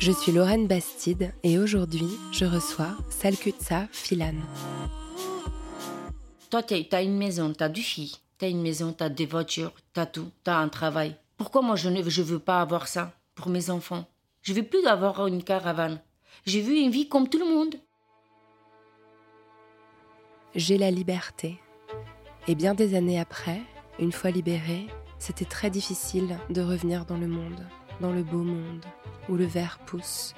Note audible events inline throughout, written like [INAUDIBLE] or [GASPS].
Je suis Lorraine Bastide et aujourd'hui, je reçois Salkutsa Filan. Toi, tu as une maison, tu as du fille, tu as une maison, tu as des voitures, tu as tout, tu as un travail. Pourquoi moi je ne je veux pas avoir ça pour mes enfants? Je veux plus avoir une caravane. J'ai vu une vie comme tout le monde. J'ai la liberté. Et bien des années après, une fois libérée, c'était très difficile de revenir dans le monde, dans le beau monde, où le verre pousse,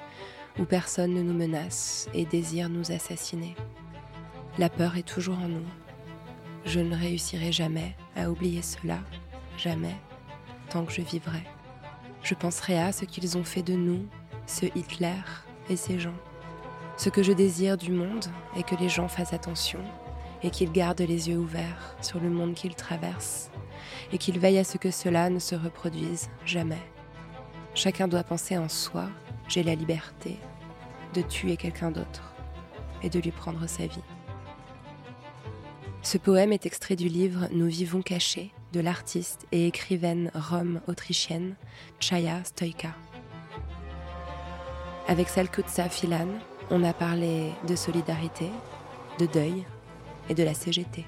où personne ne nous menace et désire nous assassiner. La peur est toujours en nous. Je ne réussirai jamais à oublier cela, jamais, tant que je vivrai. Je penserai à ce qu'ils ont fait de nous, ce Hitler et ces gens. Ce que je désire du monde est que les gens fassent attention et qu'ils gardent les yeux ouverts sur le monde qu'ils traversent et qu'ils veillent à ce que cela ne se reproduise jamais. Chacun doit penser en soi, j'ai la liberté de tuer quelqu'un d'autre et de lui prendre sa vie. Ce poème est extrait du livre Nous vivons cachés de l'artiste et écrivaine rome-autrichienne Chaya Stoïka. Avec Salkutsa Filan, on a parlé de solidarité, de deuil et de la CGT.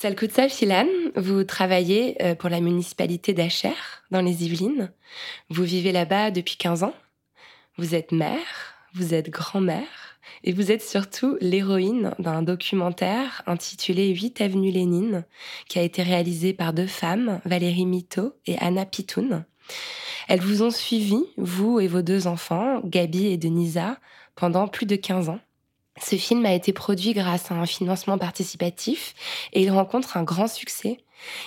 Salkutsa Filan, vous travaillez euh, pour la municipalité d'Acher, dans les Yvelines. Vous vivez là-bas depuis 15 ans. Vous êtes mère, vous êtes grand-mère, et vous êtes surtout l'héroïne d'un documentaire intitulé 8 Avenue Lénine, qui a été réalisé par deux femmes, Valérie Mito et Anna Pitoun. Elles vous ont suivi, vous et vos deux enfants, Gabi et Denisa, pendant plus de 15 ans. Ce film a été produit grâce à un financement participatif et il rencontre un grand succès.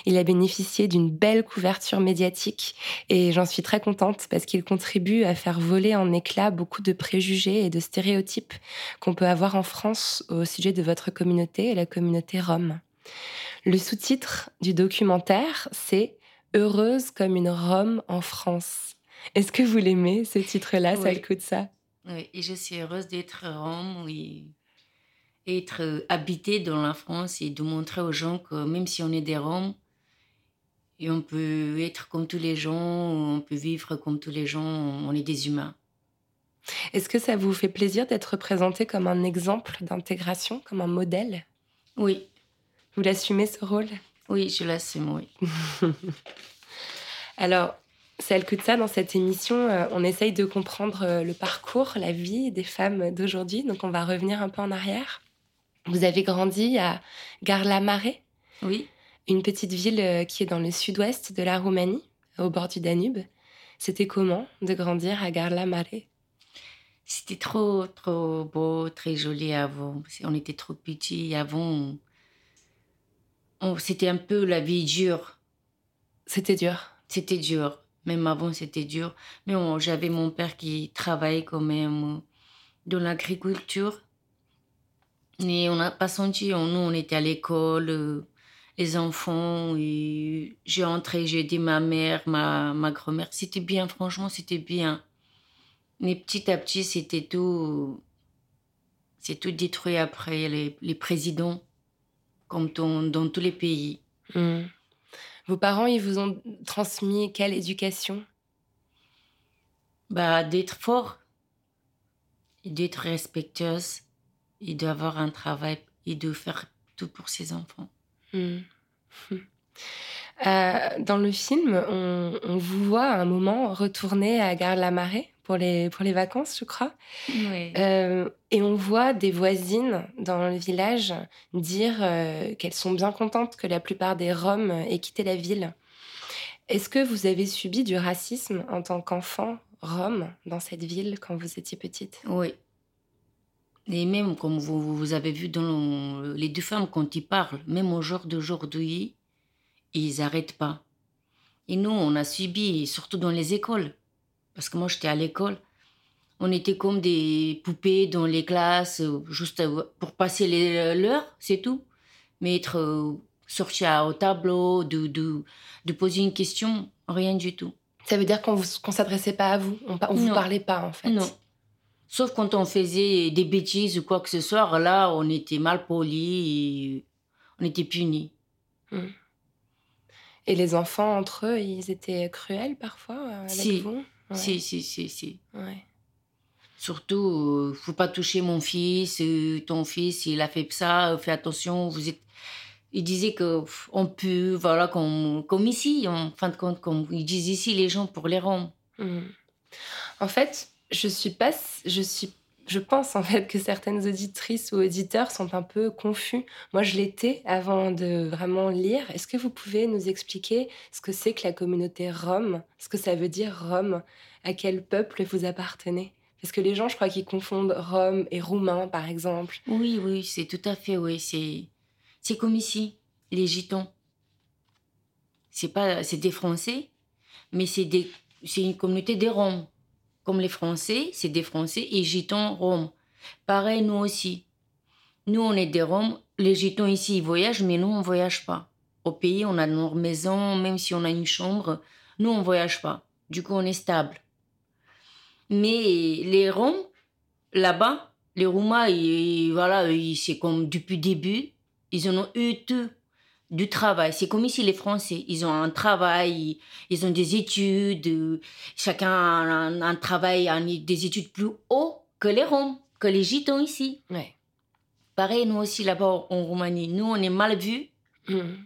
Il a bénéficié d'une belle couverture médiatique et j'en suis très contente parce qu'il contribue à faire voler en éclats beaucoup de préjugés et de stéréotypes qu'on peut avoir en France au sujet de votre communauté et la communauté rome. Le sous-titre du documentaire, c'est Heureuse comme une Rome en France. Est-ce que vous l'aimez, ce titre-là, Oui. ça le coûte ça? Oui, et je suis heureuse d'être Rome et être euh, habitée dans la France et de montrer aux gens que même si on est des Roms, et on peut être comme tous les gens, on peut vivre comme tous les gens, on est des humains. Est-ce que ça vous fait plaisir d'être présenté comme un exemple d'intégration, comme un modèle? Oui, Vous l'assumez ce rôle? Oui, je l'assume, oui. [LAUGHS] Alors, celle que de ça, dans cette émission, euh, on essaye de comprendre euh, le parcours, la vie des femmes d'aujourd'hui. Donc, on va revenir un peu en arrière. Vous avez grandi à Garla-Mare, Oui, une petite ville euh, qui est dans le sud-ouest de la Roumanie, au bord du Danube. C'était comment de grandir à Garla-Mare c'était trop, trop beau, très joli avant. On était trop petits avant. on- c'était un peu la vie dure. C'était dur. C'était dur. Même avant, c'était dur. Mais j'avais mon père qui travaillait quand même euh, dans l'agriculture. Et on n'a pas senti, on- nous, on était à l'école, euh, les enfants, j'ai entré, j'ai aidé ma mère, ma, grand-mère. C'était bien, franchement, c'était bien. Mais petit à petit, c'était tout, c'est tout détruit après les, présidents, comme dans, tous les pays. Hmm. Vos parents, ils vous ont transmis quelle éducation? Bah, d'être fort, d'être respectueuse, et d'avoir un travail, et de faire tout pour ses enfants. Hmm. [LAUGHS] Euh, dans le film, on, on vous voit à un moment retourner à Gare-la-Marée pour les, pour les vacances, je crois. Euh, et on voit des voisines dans le village dire euh, qu'elles sont bien contentes que la plupart des Roms aient quitté la ville. Est-ce que vous avez subi du racisme en tant qu'enfant Rome dans cette ville quand vous étiez petite? Oui. Et même comme vous, vous avez vu dans le- les deux femmes quand ils parlent, même au jour d'aujourd'hui, ils n'arrêtent pas. Et nous, on a subi, surtout dans les écoles. Parce que moi, j'étais à l'école. On était comme des poupées dans les classes, euh, juste euh, pour passer les- l'heure, c'est tout. Mais être euh, sorti à- au tableau, de, de, de poser une question, rien du tout. Ça veut dire qu'on ne s'adressait pas à vous, on, on vous parlait pas en fait? Non. Sauf quand on faisait des bêtises ou quoi que ce soit, là, on était mal poli et on était punis. Et les enfants entre eux, ils étaient cruels parfois euh, avec Si. vous? Ouais. Si, si, si, si. Ouais. Surtout, euh, faut pas toucher mon fils, euh, ton fils, il a fait ça, euh, fais attention, vous êtes... Il disait que pff, on peut, voilà, comme, comme ici, en fin de compte, comme ils disent ici les gens pour les Roms. Mhm. En fait, je suis pas, je suis, je pense en fait que certaines auditrices ou auditeurs sont un peu confus. Moi, je l'étais avant de vraiment lire. Est-ce que vous pouvez nous expliquer ce que c'est que la communauté rome, ce que ça veut dire rome, à quel peuple vous appartenez? Parce que les gens, je crois qu'ils confondent rome et roumain, par exemple. Oui, oui, c'est tout à fait, oui, c'est... Comme ici, les gitans. C'est pas... C'est des Français, mais c'est. C'est une communauté des Roms. Comme les Français, c'est des Français et gitans Roms. Pareil, nous aussi. Nous, on est des Roms. Les gitans ici, ils voyagent, mais nous, on voyage pas. Au pays, on a nos maisons, même si on a une chambre, nous, on voyage pas. Du coup, on est stable. Mais les Roms, là-bas, les Roumains, ils- voilà, c'est comme depuis le début, ils en ont eu tout du travail. C'est comme ici les Français, ils ont un travail, ils, ont des études, euh, chacun a un, un travail, un- des études plus haut que les Roms, que les Gitans ici. Ouais. Pareil, nous aussi là-bas en Roumanie, nous on est mal vus. Mhm.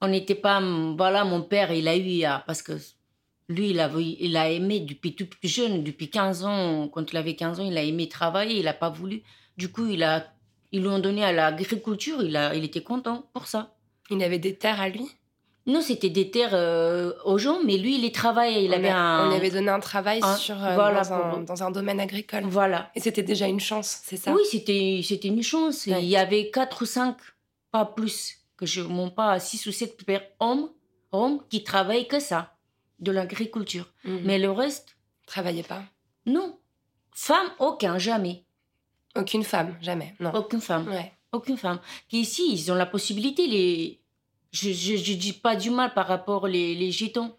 On n'était pas, voilà, mon père, il a eu, ah, parce que lui, il a, il a aimé depuis tout jeune, depuis 15 ans, quand il avait 15 ans, il a aimé travailler, il n'a pas voulu. Du coup, il a, ils lui ont donné à l'agriculture, il, a, il était content pour ça. Il avait des terres à lui? Nous, c'était des terres euh, aux gens, mais lui, il y travaillait, il on, avait a- un... on lui avait donné un travail un- sur, euh, voilà, dans, un, dans un domaine agricole. Voilà. Et c'était déjà une chance, c'est ça? Oui, c'était, c'était une chance. Ouais. Il y avait quatre ou cinq, pas plus, que je monte pas à six ou sept pères hommes, hommes qui travaillent que ça, de l'agriculture. Mhm. Mais le reste, Travaillait pas? non. Femme, aucun, jamais. Aucune femme, jamais. Non. Aucune femme. Ouais. Aucune femme. Qui ici, ils ont la possibilité, les... Je, je dis pas du mal par rapport les, les gitans.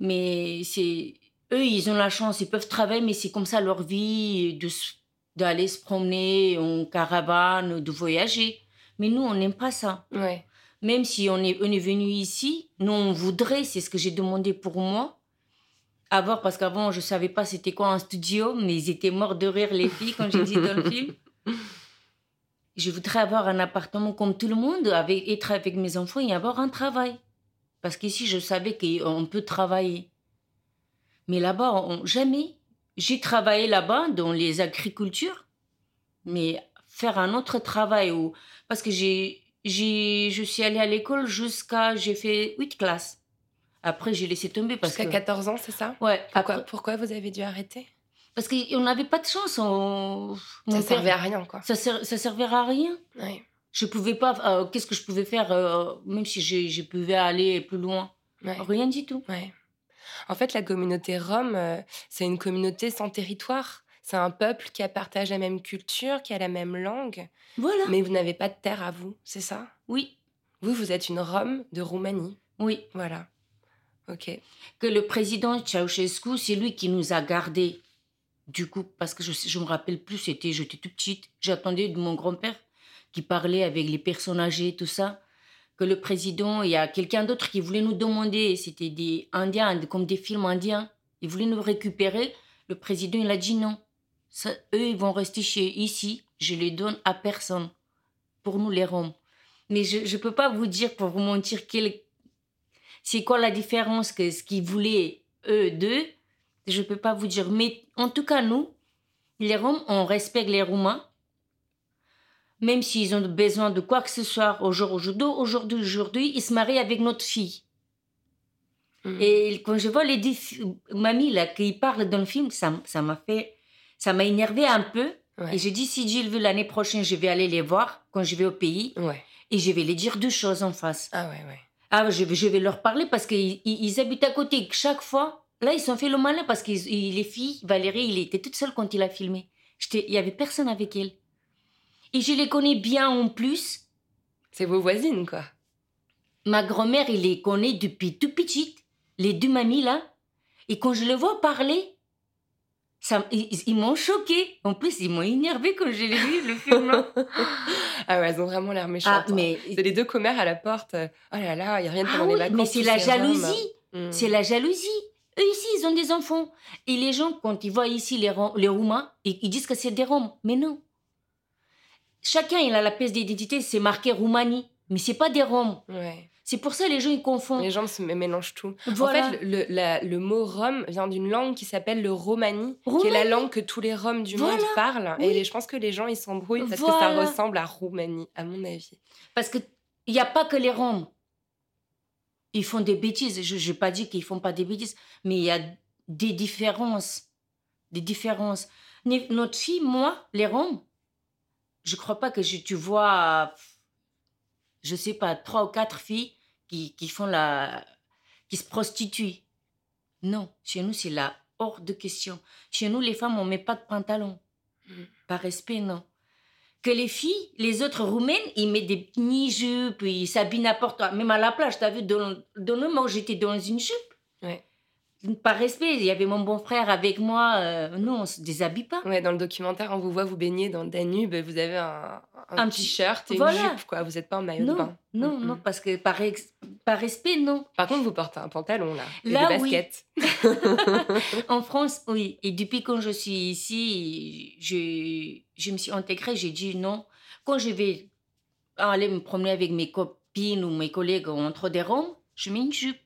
Mais c'est... Eux, ils ont la chance, ils peuvent travailler, mais c'est comme ça leur vie, d'aller se promener en caravane, de voyager. Mais nous, on n'aime pas ça. Ouais. Même si on est, on est venu ici, nous, on voudrait, c'est ce que j'ai demandé pour moi, avoir, parce qu'avant, je savais pas c'était quoi un studio, mais ils étaient morts de rire, les filles, quand j'ai dit dans le film. [LAUGHS] Je voudrais avoir un appartement comme tout le monde, avec, être avec mes enfants et avoir un travail. Parce qu'ici, je savais qu'on peut travailler. Mais là-bas, on- jamais. J'ai travaillé là-bas dans les agricultures, mais faire un autre travail où parce que j'ai j'ai je suis allée à l'école jusqu'à j'ai fait 8 classes. Après, j'ai laissé tomber parce Jusqu'à que 14 ans, c'est ça? Ouais, pourquoi, après- pourquoi vous avez dû arrêter? Parce qu'on n'avait pas de chance. on- Ça père- servait à rien, quoi. ça, ser- ça servait à rien. Je pouvais pas. euh, Qu'est-ce que je pouvais faire, euh, même si je, je pouvais aller plus loin Ouais. Rien du tout. Ouais. En fait, la communauté rome, euh, c'est une communauté sans territoire. C'est un peuple qui a partage la même culture, qui a la même langue, Voilà. mais vous n'avez pas de terre à vous, c'est ça? Oui, Vous, vous êtes une Rome de Roumanie. oui. Voilà. Ok. Que le président Ceausescu, c'est lui qui nous a gardés. Du coup, parce que je, je me rappelle plus, c'était, j'étais toute petite. J'attendais de mon grand-père qui parlait avec les personnes âgées, tout ça. Que le président, il y a quelqu'un d'autre qui voulait nous demander, c'était des Indiens, comme des films indiens. Ils voulaient nous récupérer. Le président, il a dit non. Ça, eux, ils vont rester chez ici. Je les donne à personne. Pour nous, les Roms. Mais je ne peux pas vous dire, pour vous mentir, quel, c'est quoi la différence que ce qu'ils voulaient, eux, d'eux, Je peux pas vous dire. Mais en tout cas, nous, les Roms, on respecte les Roumains. Même s'ils ont besoin de quoi que ce soit aujourd'hui, aujourd'hui, aujourd'hui, ils se marient avec notre fille. Mhm. Et quand je vois les deux fi- mamies là qui parlent dans le film, ça m'a fait, ça m'a énervé un peu. Ouais. Et j'ai dit si Dieu le veut l'année prochaine, je vais aller les voir quand je vais au pays Ouais. et je vais les dire deux choses en face. Ah ouais, ouais. Ah, je vais, je vais leur parler parce qu'ils ils, ils habitent à côté. Chaque fois, là, ils sont fait le malin parce que les filles, Valérie, il était toute seule quand il a filmé. Il y avait personne avec elle. Et je les connais bien en plus. C'est vos voisines, quoi. Ma grand-mère, il les connaît depuis tout petite. Les deux mamies, là. Et quand je les vois parler, ça, ils, ils m'ont choqué. En plus, ils m'ont énervé quand je l'ai vu, le [LAUGHS] film. là. Ah ouais, elles ont vraiment l'air méchantes. ah, hein. mais... C'est les deux commères à la porte. euh, Oh là là, ils reviennent Ah pendant oui, les vacances. mais c'est tous la jalousie. C'est la jalousie. Eux ici, ils ont des enfants. Et les gens, quand ils voient ici les, les Roumains, ils, ils disent que c'est des Roms. Mais non. Chacun, il a la pièce d'identité, c'est marqué Roumanie. Mais c'est pas des Roms. Ouais. C'est pour ça les gens, ils confondent. Les gens se mélangent tout. Voilà. En fait, le, la- le mot Rome vient d'une langue qui s'appelle le romani, qui est la langue que tous les Roms du Voilà. monde parlent. Et Oui. je pense que les gens, ils s'embrouillent parce que ça ressemble à Roumanie, à mon avis. Parce qu'il n'y a pas que les Roms. Ils font des bêtises. Je n'ai pas dit qu'ils font pas des bêtises, mais il y a des différences. Des différences. Notre fille, moi, les Roms, je crois pas que je, tu vois, je sais pas, trois ou quatre filles qui, qui font la. qui se prostituent. Non, chez nous, c'est là hors de question. Chez nous, les femmes, on met pas de pantalon. Mhm. Par respect, non que les filles, les autres roumaines, ils mettent des mini-jupes, ils s'habillent n'importe quoi. Même à la plage, t'as vu, dans, le moment où j'étais dans une jupe. Par respect, il y avait mon bon frère avec moi. euh, non, on se déshabille pas. Ouais, dans le documentaire, on vous voit vous baigner dans le Danube, vous avez un, un Un t-shirt et voilà. une jupe, quoi. Vous n'êtes pas en maillot de Non, bain. non, Mm, non, mm. parce que par, ex- par respect, non. Par contre, vous portez un pantalon, là. Et Là, des oui. baskets. [LAUGHS] [LAUGHS] En France, oui. Et depuis quand je suis ici, je, je me suis intégrée, j'ai dit non. Quand je vais aller me promener avec mes copines ou mes collègues entre des Roms, je mets une jupe.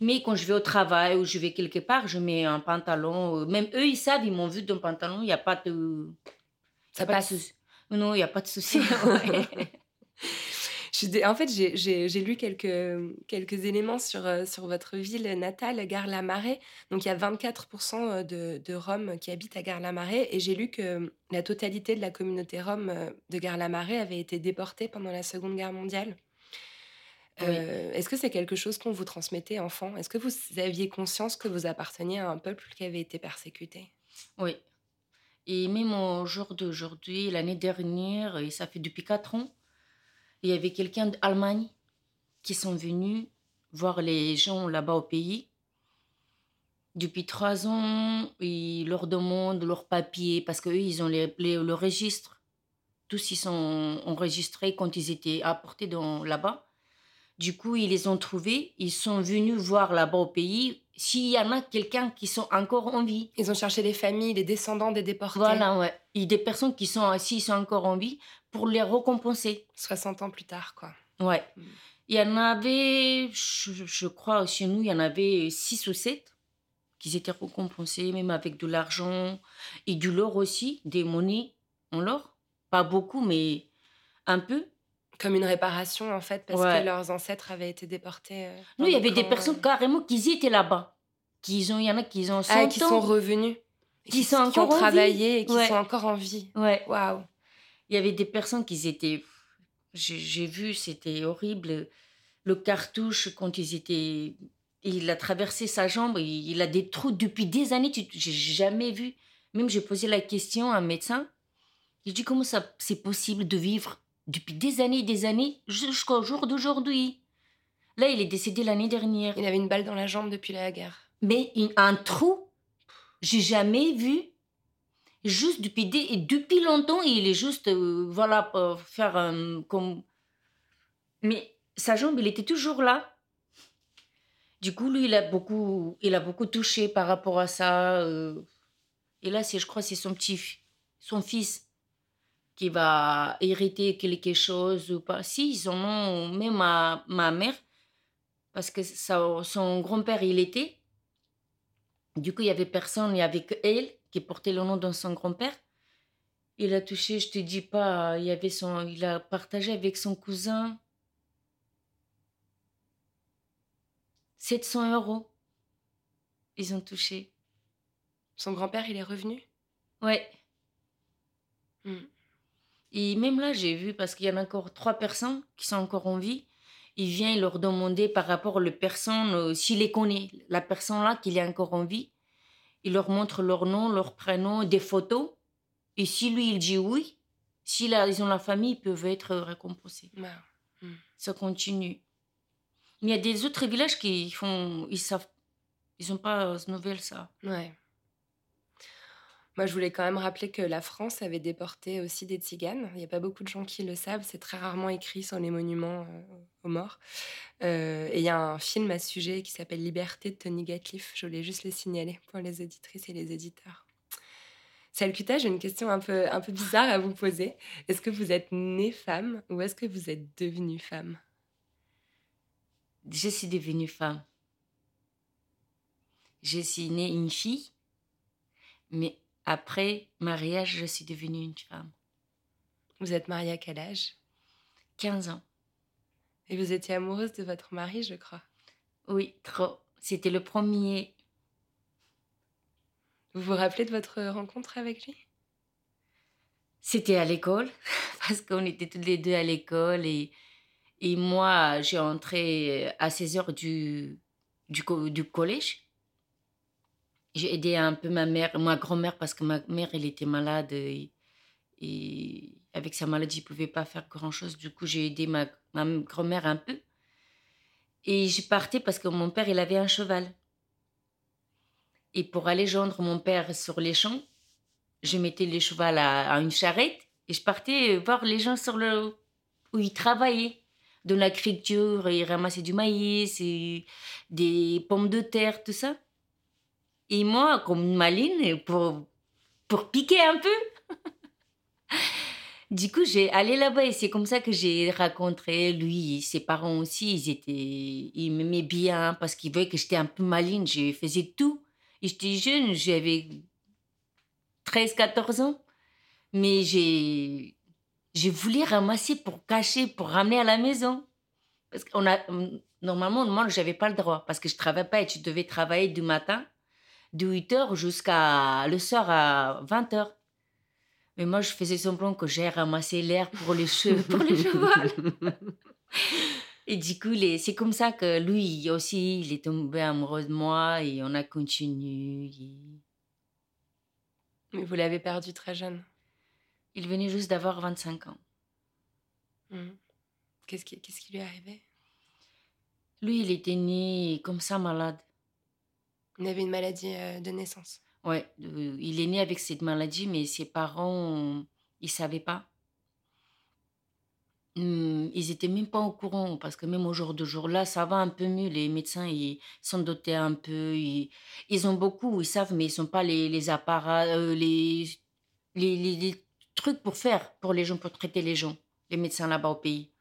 Mais quand je vais au travail ou je vais quelque part, je mets un pantalon. euh, Même eux, ils savent, ils m'ont vu d'un pantalon, il n'y a pas de... Ça pas de passe. Non, il n'y a pas de souci. [LAUGHS] ouais. En fait, j'ai- lu quelques, quelques éléments sur, euh, sur votre ville natale, Gare-la-Marée. Donc, il y a 24% de, de Roms qui habitent à Gare-la-Marée. Et j'ai lu que la totalité de la communauté Rome euh, de Gare-la-Marée avait été déportée pendant la Seconde Guerre mondiale. Euh, Est-ce que c'est quelque chose qu'on vous transmettait enfant? Est-ce que vous aviez conscience que vous apparteniez à un peuple qui avait été persécuté? Oui. Et même au jour d'aujourd'hui, l'année dernière, et ça fait depuis quatre ans, il y avait quelqu'un d'Allemagne qui sont venus voir les gens là-bas au pays. Depuis trois ans, ils leur demandent leurs papiers parce qu'eux, ils ont les, les- le registre. Tous, ils sont enregistrés quand ils étaient apportés dans- là-bas. Du coup, ils les ont trouvés. Ils sont venus voir là-bas au pays s'il y en a quelqu'un qui sont encore en vie. Ils ont cherché les familles, les descendants des déportés. Voilà, ouais. A des personnes qui sont assis, sont encore en vie, pour les récompenser. 60 ans plus tard, quoi. Ouais. Mm. Il y en avait, je, je crois, chez nous, il y en avait six ou sept qui étaient récompensés, même avec de l'argent et du l'or aussi, des monnaies en or. Pas beaucoup, mais un peu. Comme une réparation, en fait, parce Ouais. que leurs ancêtres avaient été déportés. euh, Nous, il y avait des personnes euh, carrément qui étaient là-bas. Qui ont, il y en a qui ont 100 ah, qui ans. sont revenus. Qui sont qui encore ont en vie. travaillé et qui Ouais. sont encore en vie. Ouais. Waouh. Il y avait des personnes qui étaient. J'ai vu, c'était horrible. Le cartouche, quand ils étaient. Il a traversé sa jambe, il il a des trous depuis des années, tu- j'ai jamais vu. Même j'ai posé la question à un médecin. Il dit comment ça c'est possible de vivre depuis des années et des années jusqu'au jour d'aujourd'hui. Là, il est décédé l'année dernière. Il avait une balle dans la jambe depuis la guerre. Mais un trou, j'ai jamais vu. Juste depuis, des, et depuis longtemps, il est juste, euh, voilà, pour faire un- comme. Mais sa jambe, il était toujours là. Du coup, lui, il a beaucoup, il a beaucoup touché par rapport à ça. euh. Et là, c'est, je crois, c'est son petit, son fils qui va hériter quelque chose ou pas. Si, ils en ont, même ma, ma mère, parce que ça- son grand-père, il était. Du coup, il y avait personne, il y avait que elle qui portait le nom de son grand-père. Il a touché, je te dis pas, il y avait son, il a partagé avec son cousin 700 euros. Ils ont touché. Son grand-père, il est revenu? Ouais. Hmm. Et même là, j'ai vu, parce qu'il y en a encore trois personnes qui sont encore en vie, il vient leur demander par rapport aux personnes, euh, s'il les connaît, la personne là qu'il est encore en vie, il leur montre leur nom, leur prénom, des photos. Et si lui, il dit oui, si ils ont la famille, ils peuvent être récompensés. Wow. Hmm. Ça continue. Mais il y a des autres villages qui font, ils savent, ils n'ont pas ce nouvelle ça. Ouais. Moi, je voulais quand même rappeler que la France avait déporté aussi des tziganes. Il n'y a pas beaucoup de gens qui le savent. C'est très rarement écrit sur les monuments euh, aux morts. Euh, et il y a un film à ce sujet qui s'appelle Liberté de Tony Gatliff. Je voulais juste le signaler pour les auditrices et les éditeurs. Salkuta, j'ai une question un peu, un peu bizarre à vous poser. Est-ce que vous êtes née femme ou est-ce que vous êtes devenue femme? Je suis devenue femme. Je suis née une fille, mais après mariage, je suis devenue une femme. Vous êtes mariée à quel âge? 15 ans. Et vous étiez amoureuse de votre mari, je crois. Oui, trop. C'était le premier. Vous vous rappelez de votre rencontre avec lui? C'était à l'école, [LAUGHS] parce qu'on était tous les deux à l'école. Et, et moi, j'ai entré à 16 heures du, du, du collège. J'ai aidé un peu ma mère, ma grand-mère, parce que ma mère, elle était malade et, avec sa maladie, elle pouvait pas faire grand-chose. Du coup, j'ai aidé ma, grand-mère un peu. Et je partais parce que mon père, il avait un cheval. Et pour aller joindre mon père sur les champs, je mettais le cheval à, à une charrette et je partais voir les gens sur le où ils travaillaient de l'agriculture, ils ramassaient du maïs, et des pommes de terre, tout ça. Et moi, comme une maline, pour, pour piquer un peu. [LAUGHS] du coup, j'ai allé là-bas et c'est comme ça que j'ai rencontré lui, ses parents aussi. Ils étaient, ils m'aimaient bien parce qu'ils voyaient que j'étais un peu maline. Je faisais tout. J'étais jeune, j'avais 13, 14 ans. Mais j'ai, j'ai voulu ramasser pour cacher, pour ramener à la maison. Parce qu'on a, normalement, moi, j'avais pas le droit parce que je travaillais pas et tu devais travailler du matin de 8 heures jusqu'à le soir à 20 heures. Mais moi, je faisais semblant que j'ai ramassé l'air pour les cheveux, [LAUGHS] pour les. Et du coup, les- c'est comme ça que lui aussi, il est tombé amoureux de moi et on a continué. Mais vous l'avez perdu très jeune. Il venait juste d'avoir 25 ans. Hmm. Qu'est-ce qui, qu'est-ce qui lui est arrivé? Lui, il était né comme ça, malade. Il avait une maladie euh, de naissance. Ouais, euh, il est né avec cette maladie, mais ses parents, ils savaient pas. Hum, Ils étaient même pas au courant parce que même au jour de jour là, ça va un peu mieux. Les médecins, ils s'en dotaient un peu. Ils, ils ont beaucoup, ils savent, mais ils n'ont pas les, les apparats, euh, les, les, les- les trucs pour faire pour les gens, pour traiter les gens, les médecins là-bas au pays.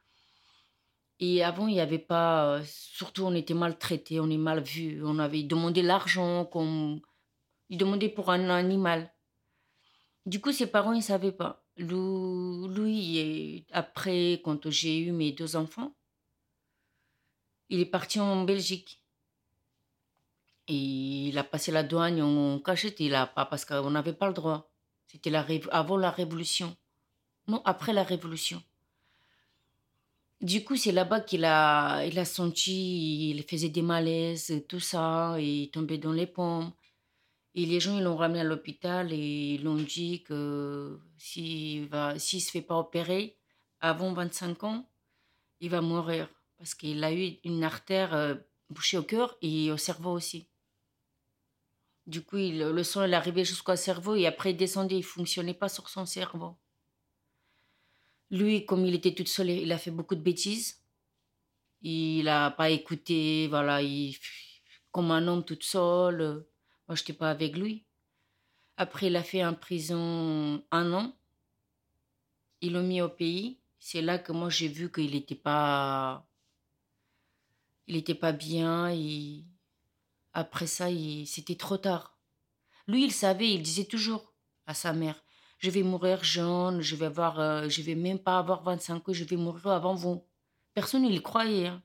Et avant, il n'y avait pas. Surtout, on était maltraités, on est mal vus. On avait demandé l'argent, qu'on il demandait pour un animal. Du coup, ses parents, ils ne savaient pas. Et après, quand j'ai eu mes deux enfants, il est parti en Belgique. Et il a passé la douane en cachette. Il a pas, parce qu'on n'avait pas le droit. C'était avant la Révolution. Non, après la Révolution. Du coup, c'est là-bas qu'il a, il a senti, il faisait des malaises, tout ça, et il tombait dans les pommes. Et les gens, ils l'ont ramené à l'hôpital et ils l'ont dit que s'il s'il se fait pas opérer avant 25 ans, il va mourir. Parce qu'il a eu une artère euh, bouchée au cœur et au cerveau aussi. Du coup, il- le sang, il arrivait jusqu'au cerveau et après, il descendait, il fonctionnait pas sur son cerveau. Lui, comme il était tout seul, il a fait beaucoup de bêtises. Il n'a pas écouté, voilà, il, comme un homme tout seul. Moi, je n'étais pas avec lui. Après, il a fait en prison un an. Ils l'ont mis au pays. C'est là que moi, j'ai vu qu'il n'était pas... Il n'était pas bien. Et après ça, c'était trop tard. Lui, il savait, il disait toujours à sa mère Je vais mourir jeune, je vais, avoir, euh, je vais même pas avoir 25 ans, je vais mourir avant vous. Personne ne le croyait. hein.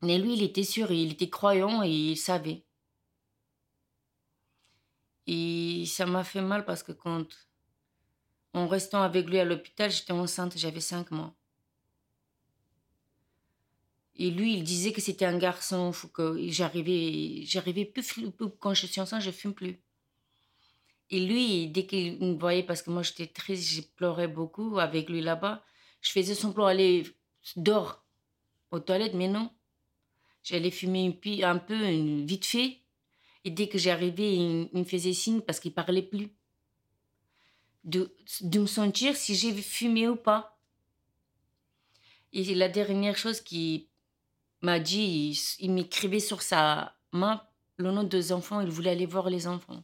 Mais lui, il était sûr, il était croyant et il savait. Et ça m'a fait mal parce que quand, en restant avec lui à l'hôpital, j'étais enceinte, j'avais 5 mois. Et lui, il disait que c'était un garçon, faut que j'arrivais, j'arrivais plus, plus- quand je suis enceinte, je fume plus. Et lui, dès qu'il me voyait, parce que moi j'étais triste, j'ai pleuré beaucoup avec lui là-bas, je faisais semblant d'aller dehors aux toilettes, mais non. J'allais fumer un peu, une- vite fait. Et dès que j'arrivais, il, il me faisait signe parce qu'il parlait plus. De, de me sentir si j'ai fumé ou pas. Et la dernière chose qu'il m'a dit, il, il m'écrivait sur sa main le nom des enfants, il voulait aller voir les enfants.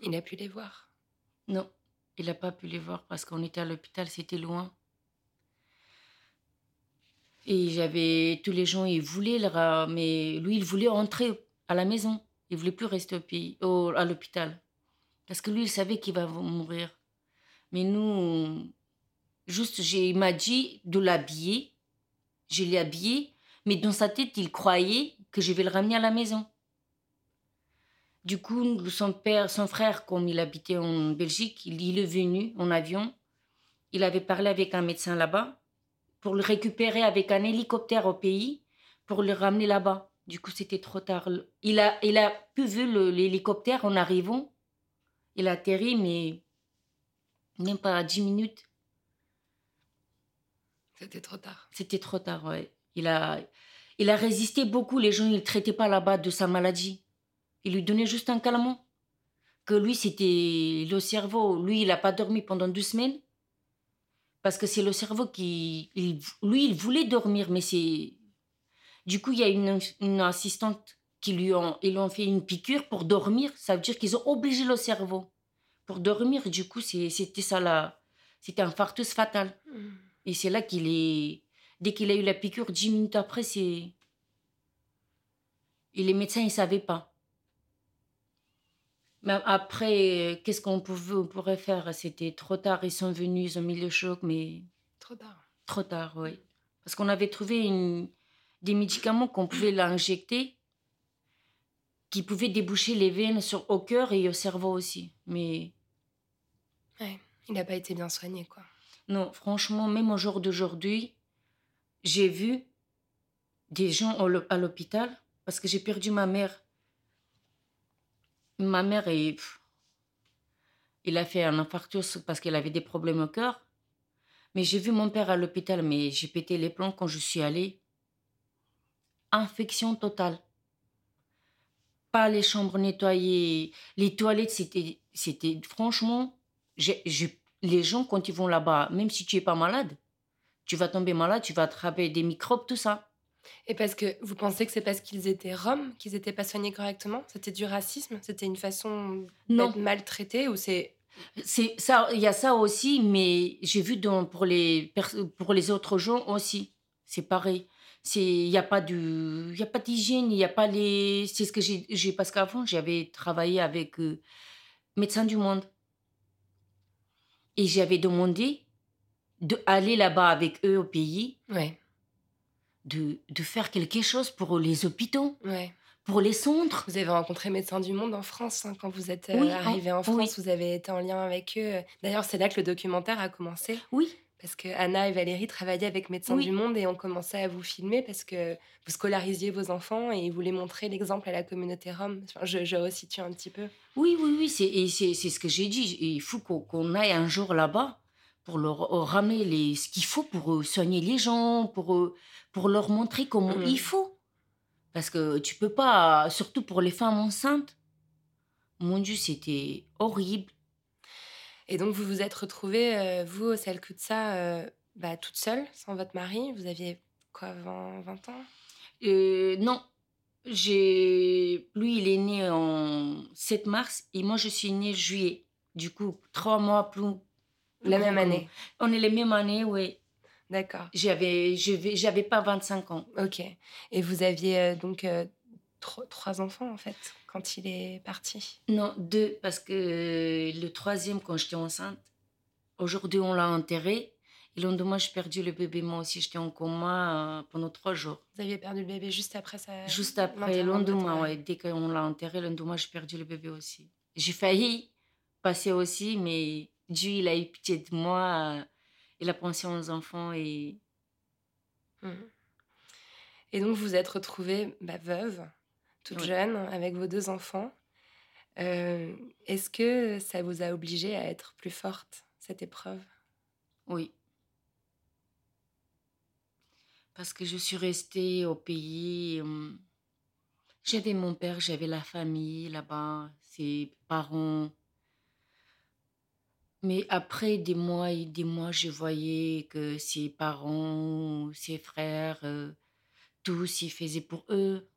Il a pu les voir. Non, il n'a pas pu les voir parce qu'on était à l'hôpital, c'était loin. Et j'avais tous les gens, ils voulaient, le ra- mais lui, il voulait rentrer à la maison. Il voulait plus rester au pays, au- à l'hôpital. Parce que lui, il savait qu'il va mourir. Mais nous, juste, il m'a dit de l'habiller. Je l'ai habillé, mais dans sa tête, il croyait que je vais le ramener à la maison. Du coup, son père, son frère, comme il habitait en Belgique, il, il est venu en avion. Il avait parlé avec un médecin là-bas pour le récupérer avec un hélicoptère au pays pour le ramener là-bas. Du coup, c'était trop tard. Il a, il a pu voir le- l'hélicoptère en arrivant. Il a atterri, mais même pas 10 minutes. C'était trop tard. C'était trop tard, ouais. Il a, il a résisté beaucoup. Les gens, ils ne traitaient pas là-bas de sa maladie. Ils lui donnaient juste un calmant. Que lui, c'était le cerveau. Lui, il n'a pas dormi pendant deux semaines. Parce que c'est le cerveau qui. il- lui, il voulait dormir, mais c'est. Du coup, il y a une, assistante qui lui ont, ils fait une piqûre pour dormir. Ça veut dire qu'ils ont obligé le cerveau pour dormir. Du coup, c'était ça là. C'était un infarctus fatal. Et c'est là qu'il est. Dès qu'il a eu la piqûre, dix minutes après, c'est. Et les médecins, ils ne savaient pas. Mais après, qu'est-ce qu'on pouvait, on pourrait faire? C'était trop tard. Ils sont venus, ils ont mis le choc, mais Trop tard. trop tard, oui. Parce qu'on avait trouvé une- des médicaments qu'on pouvait l'injecter, qui pouvaient déboucher les veines sur, au cœur et au cerveau aussi. Mais Ouais. Il n'a pas été bien soigné, quoi. Non, franchement, même au jour d'aujourd'hui, j'ai vu des gens à l'hôpital parce que j'ai perdu ma mère. Ma mère, est, il a fait un infarctus parce qu'elle avait des problèmes au cœur. Mais j'ai vu mon père à l'hôpital, mais j'ai pété les plombs quand je suis allée. Infection totale. Pas les chambres nettoyées. Les toilettes, c'était, franchement, les gens, quand ils vont là-bas, même si tu es pas malade, tu vas tomber malade, tu vas attraper des microbes, tout ça. Et parce que vous pensez que c'est parce qu'ils étaient roms qu'ils n'étaient pas soignés correctement? C'était du racisme? C'était une façon d'être maltraité ou c'est C'est ça, il y a ça aussi, mais j'ai vu dans, pour les pour les autres gens aussi, c'est pareil. C'est il y a pas du il y a pas d'hygiène, il y a pas les c'est ce que j'ai parce qu'avant j'avais travaillé avec euh, Médecins du Monde. Et j'avais demandé de aller là-bas avec eux au pays, Ouais, de de faire quelque chose pour les hôpitaux, ouais. pour les centres. Vous avez rencontré Médecins du Monde en France hein, quand vous êtes euh, Oui, arrivé en en- France. Vous avez été en lien avec eux. D'ailleurs, c'est là que le documentaire a commencé. Oui, Parce que Anna et Valérie travaillaient avec Médecins Oui. du Monde et ont commencé à vous filmer parce que vous scolarisiez vos enfants et ils voulaient montrer l'exemple à la communauté rome. Enfin, je, je resitue un petit peu. Oui, oui, oui, c'est, ce que j'ai dit. Il faut qu'on, qu'on aille un jour là-bas pour leur euh, ramener les, ce qu'il faut pour euh, soigner les gens, pour, euh, pour leur montrer comment Mhm. il faut. Parce que tu peux pas, surtout pour les femmes enceintes. Mon Dieu, c'était horrible. Et donc, vous vous êtes retrouvée, euh, vous, au Salkutsa, euh, bah, toute seule, sans votre mari. Vous aviez quoi, 20, 20 ans? Euh, non, j'ai, lui, il est né en 7 mars et moi, je suis née juillet. Du coup, trois mois plus. La même année. On est les mêmes années, oui. D'accord. J'avais, j'avais pas 25 ans. Ok. Et vous aviez euh, donc euh, tro- trois enfants, en fait, quand il est parti? Non, deux, parce que euh, le troisième, quand j'étais enceinte, aujourd'hui, on l'a enterré. Et le lendemain, j'ai perdu le bébé. Moi aussi, j'étais en coma pendant trois jours. Vous aviez perdu le bébé juste après ça Juste après, le lendemain, ouais, dès qu'on l'a enterré, le lendemain, j'ai perdu le bébé aussi. J'ai failli passer aussi, mais Dieu, il a eu pitié de moi. euh, Il a pensé aux enfants et Mhm. Et donc, vous êtes retrouvée bah, veuve, toute jeune, avec vos deux enfants. Euh, Est-ce que ça vous a obligée à être plus forte, cette épreuve? Oui. Parce que je suis restée au pays. euh, J'avais mon père, j'avais la famille là-bas, ses parents. Mais après des mois et des mois, je voyais que ses parents, ses frères, euh, tous, ils faisaient pour eux.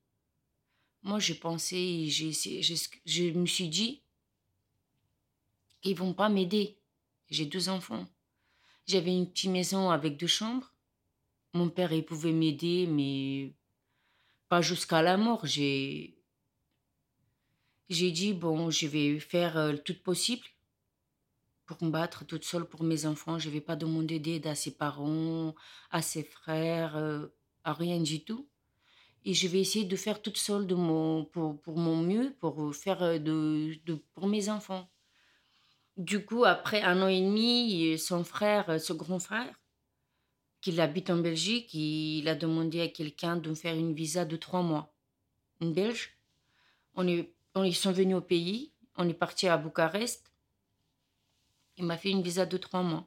Moi, je pensais, j'ai essayé- je, je me suis dit, ils vont pas m'aider. J'ai deux enfants. J'avais une petite maison avec deux chambres. Mon père, il pouvait m'aider, mais pas jusqu'à la mort. J'ai j'ai dit, bon, je vais faire euh, le tout possible pour me battre toute seule pour mes enfants. Je vais pas demander d'aide à ses parents, à ses frères, euh, à rien du tout. Et je vais essayer de faire toute seule de pour, pour mon mieux, pour faire euh, de, pour mes enfants. Du coup, après un an et demi, son frère, euh, ce grand frère, qui habite en Belgique, il a demandé à quelqu'un de me faire une visa de trois mois. Une Belge. On est, on, ils sont venus au pays. On est parti à Bucarest. Il m'a fait une visa de trois mois.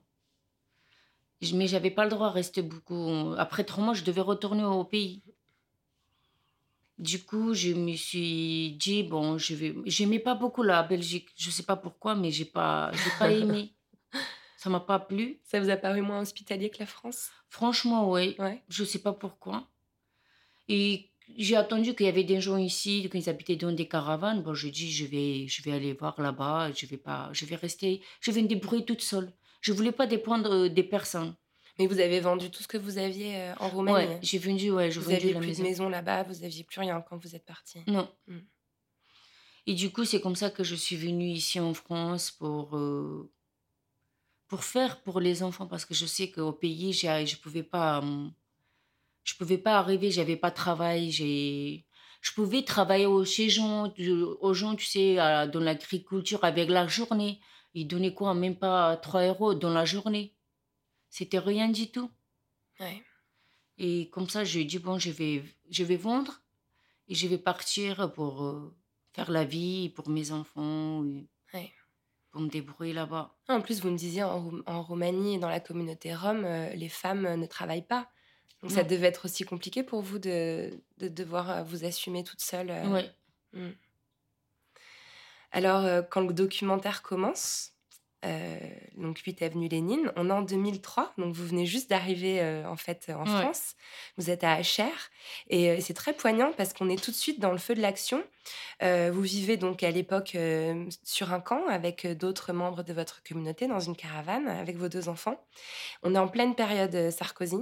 Je- Mais j'avais pas le droit de rester beaucoup. Après trois mois, je devais retourner au pays. Du coup, je me suis dit bon, je vais. J'aimais pas beaucoup la Belgique. Je sais pas pourquoi, mais j'ai pas, j'ai pas [LAUGHS] aimé. Ça m'a pas plu. Ça vous a paru moins hospitalier que la France? Franchement, oui. Ouais. Je sais pas pourquoi. Et j'ai attendu qu'il y avait des gens ici, qu'ils habitaient dans des caravanes. Bon, j'ai dit, je vais, je vais aller voir là-bas. Je vais pas, je vais rester, je vais me débrouiller toute seule. Je voulais pas dépendre euh, des personnes. Mais vous avez vendu tout ce que vous aviez euh, en Roumanie. Ouais, j'ai vendu, ouais, je vous vendu aviez la plus maison. de maison là-bas, vous aviez plus rien quand vous êtes parti. Non. Mm. Et du coup, c'est comme ça que je suis venue ici en France pour, euh, pour faire pour les enfants parce que je sais qu'au pays, je pouvais pas, euh, je pouvais pas arriver, j'avais pas de travail, j'ai, je pouvais travailler aux, gens, aux gens, tu sais, dans l'agriculture avec la journée. Ils donnaient quoi, même pas 3 euros dans la journée. C'était rien du tout. Ouais. Et comme ça, je dis, bon, je vais, je vais vendre et je vais partir pour euh, faire la vie pour mes enfants, et Ouais. pour me débrouiller là-bas. En plus, vous me disiez en, Roum- en Roumanie, dans la communauté rome, euh, les femmes ne travaillent pas. Donc ça Non. devait être aussi compliqué pour vous de, de devoir euh, vous assumer toute seule. euh. Ouais. Alors, euh, quand le documentaire commence, euh, donc 8 avenue Lénine, on est en 2003, donc vous venez juste d'arriver euh, en fait en Ouais. France. Vous êtes à Acher et euh, c'est très poignant parce qu'on est tout de suite dans le feu de l'action. Vous vivez donc à l'époque sur un camp avec d'autres membres de votre communauté dans une caravane avec vos deux enfants. On est en pleine période Sarkozy.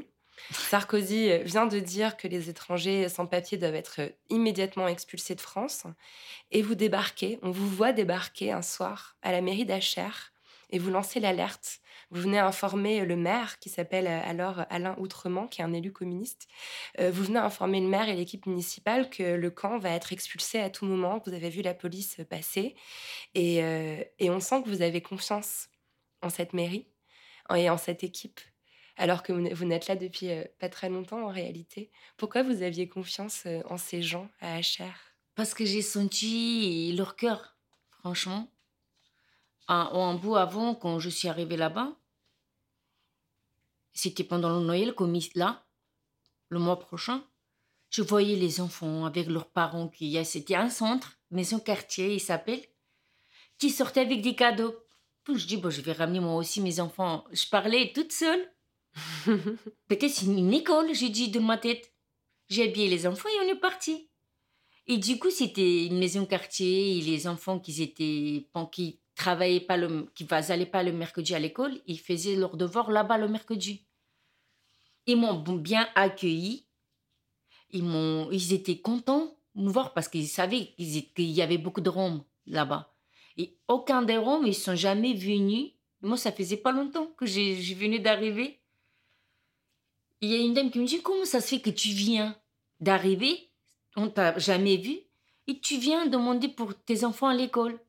Sarkozy vient de dire que les étrangers sans papier doivent être immédiatement expulsés de France. Et vous débarquez, on vous voit débarquer un soir à la mairie d'Acher et vous lancez l'alerte. Vous venez informer le maire, qui s'appelle alors Alain Outremont, qui est un élu communiste. Euh, vous venez informer le maire et l'équipe municipale que le camp va être expulsé à tout moment, vous avez vu la police passer. Et, euh, et on sent que vous avez confiance en cette mairie et en cette équipe, alors que vous n'êtes là depuis euh, pas très longtemps en réalité. Pourquoi vous aviez confiance euh, en ces gens à Acher Parce que j'ai senti leur cœur, franchement. Un, un bout avant, quand je suis arrivée là-bas, c'était pendant le Noël, comme là, le mois prochain, je voyais les enfants avec leurs parents qui c'était un centre, maison quartier, il s'appelle, qui sortaient avec des cadeaux. Je dis, bon, je vais ramener moi aussi mes enfants. Je parlais toute seule. Peut-être une école, j'ai dit de ma tête. J'ai habillé les enfants et on est parti. Et du coup, c'était une maison quartier et les enfants qui étaient, qui travaillaient pas le, qui n'allaient pas le mercredi à l'école, ils faisaient leurs devoirs là-bas le mercredi. Ils m'ont bien accueilli. Ils, m'ont, ils étaient contents de me voir parce qu'ils savaient qu'il y avait beaucoup de Roms là-bas. Et aucun des Roms, ils sont jamais venus. Moi, ça faisait pas longtemps que j'ai venu d'arriver. Il y a une dame qui me dit Comment ça se fait que tu viens d'arriver On t'a jamais vu et tu viens demander pour tes enfants à l'école?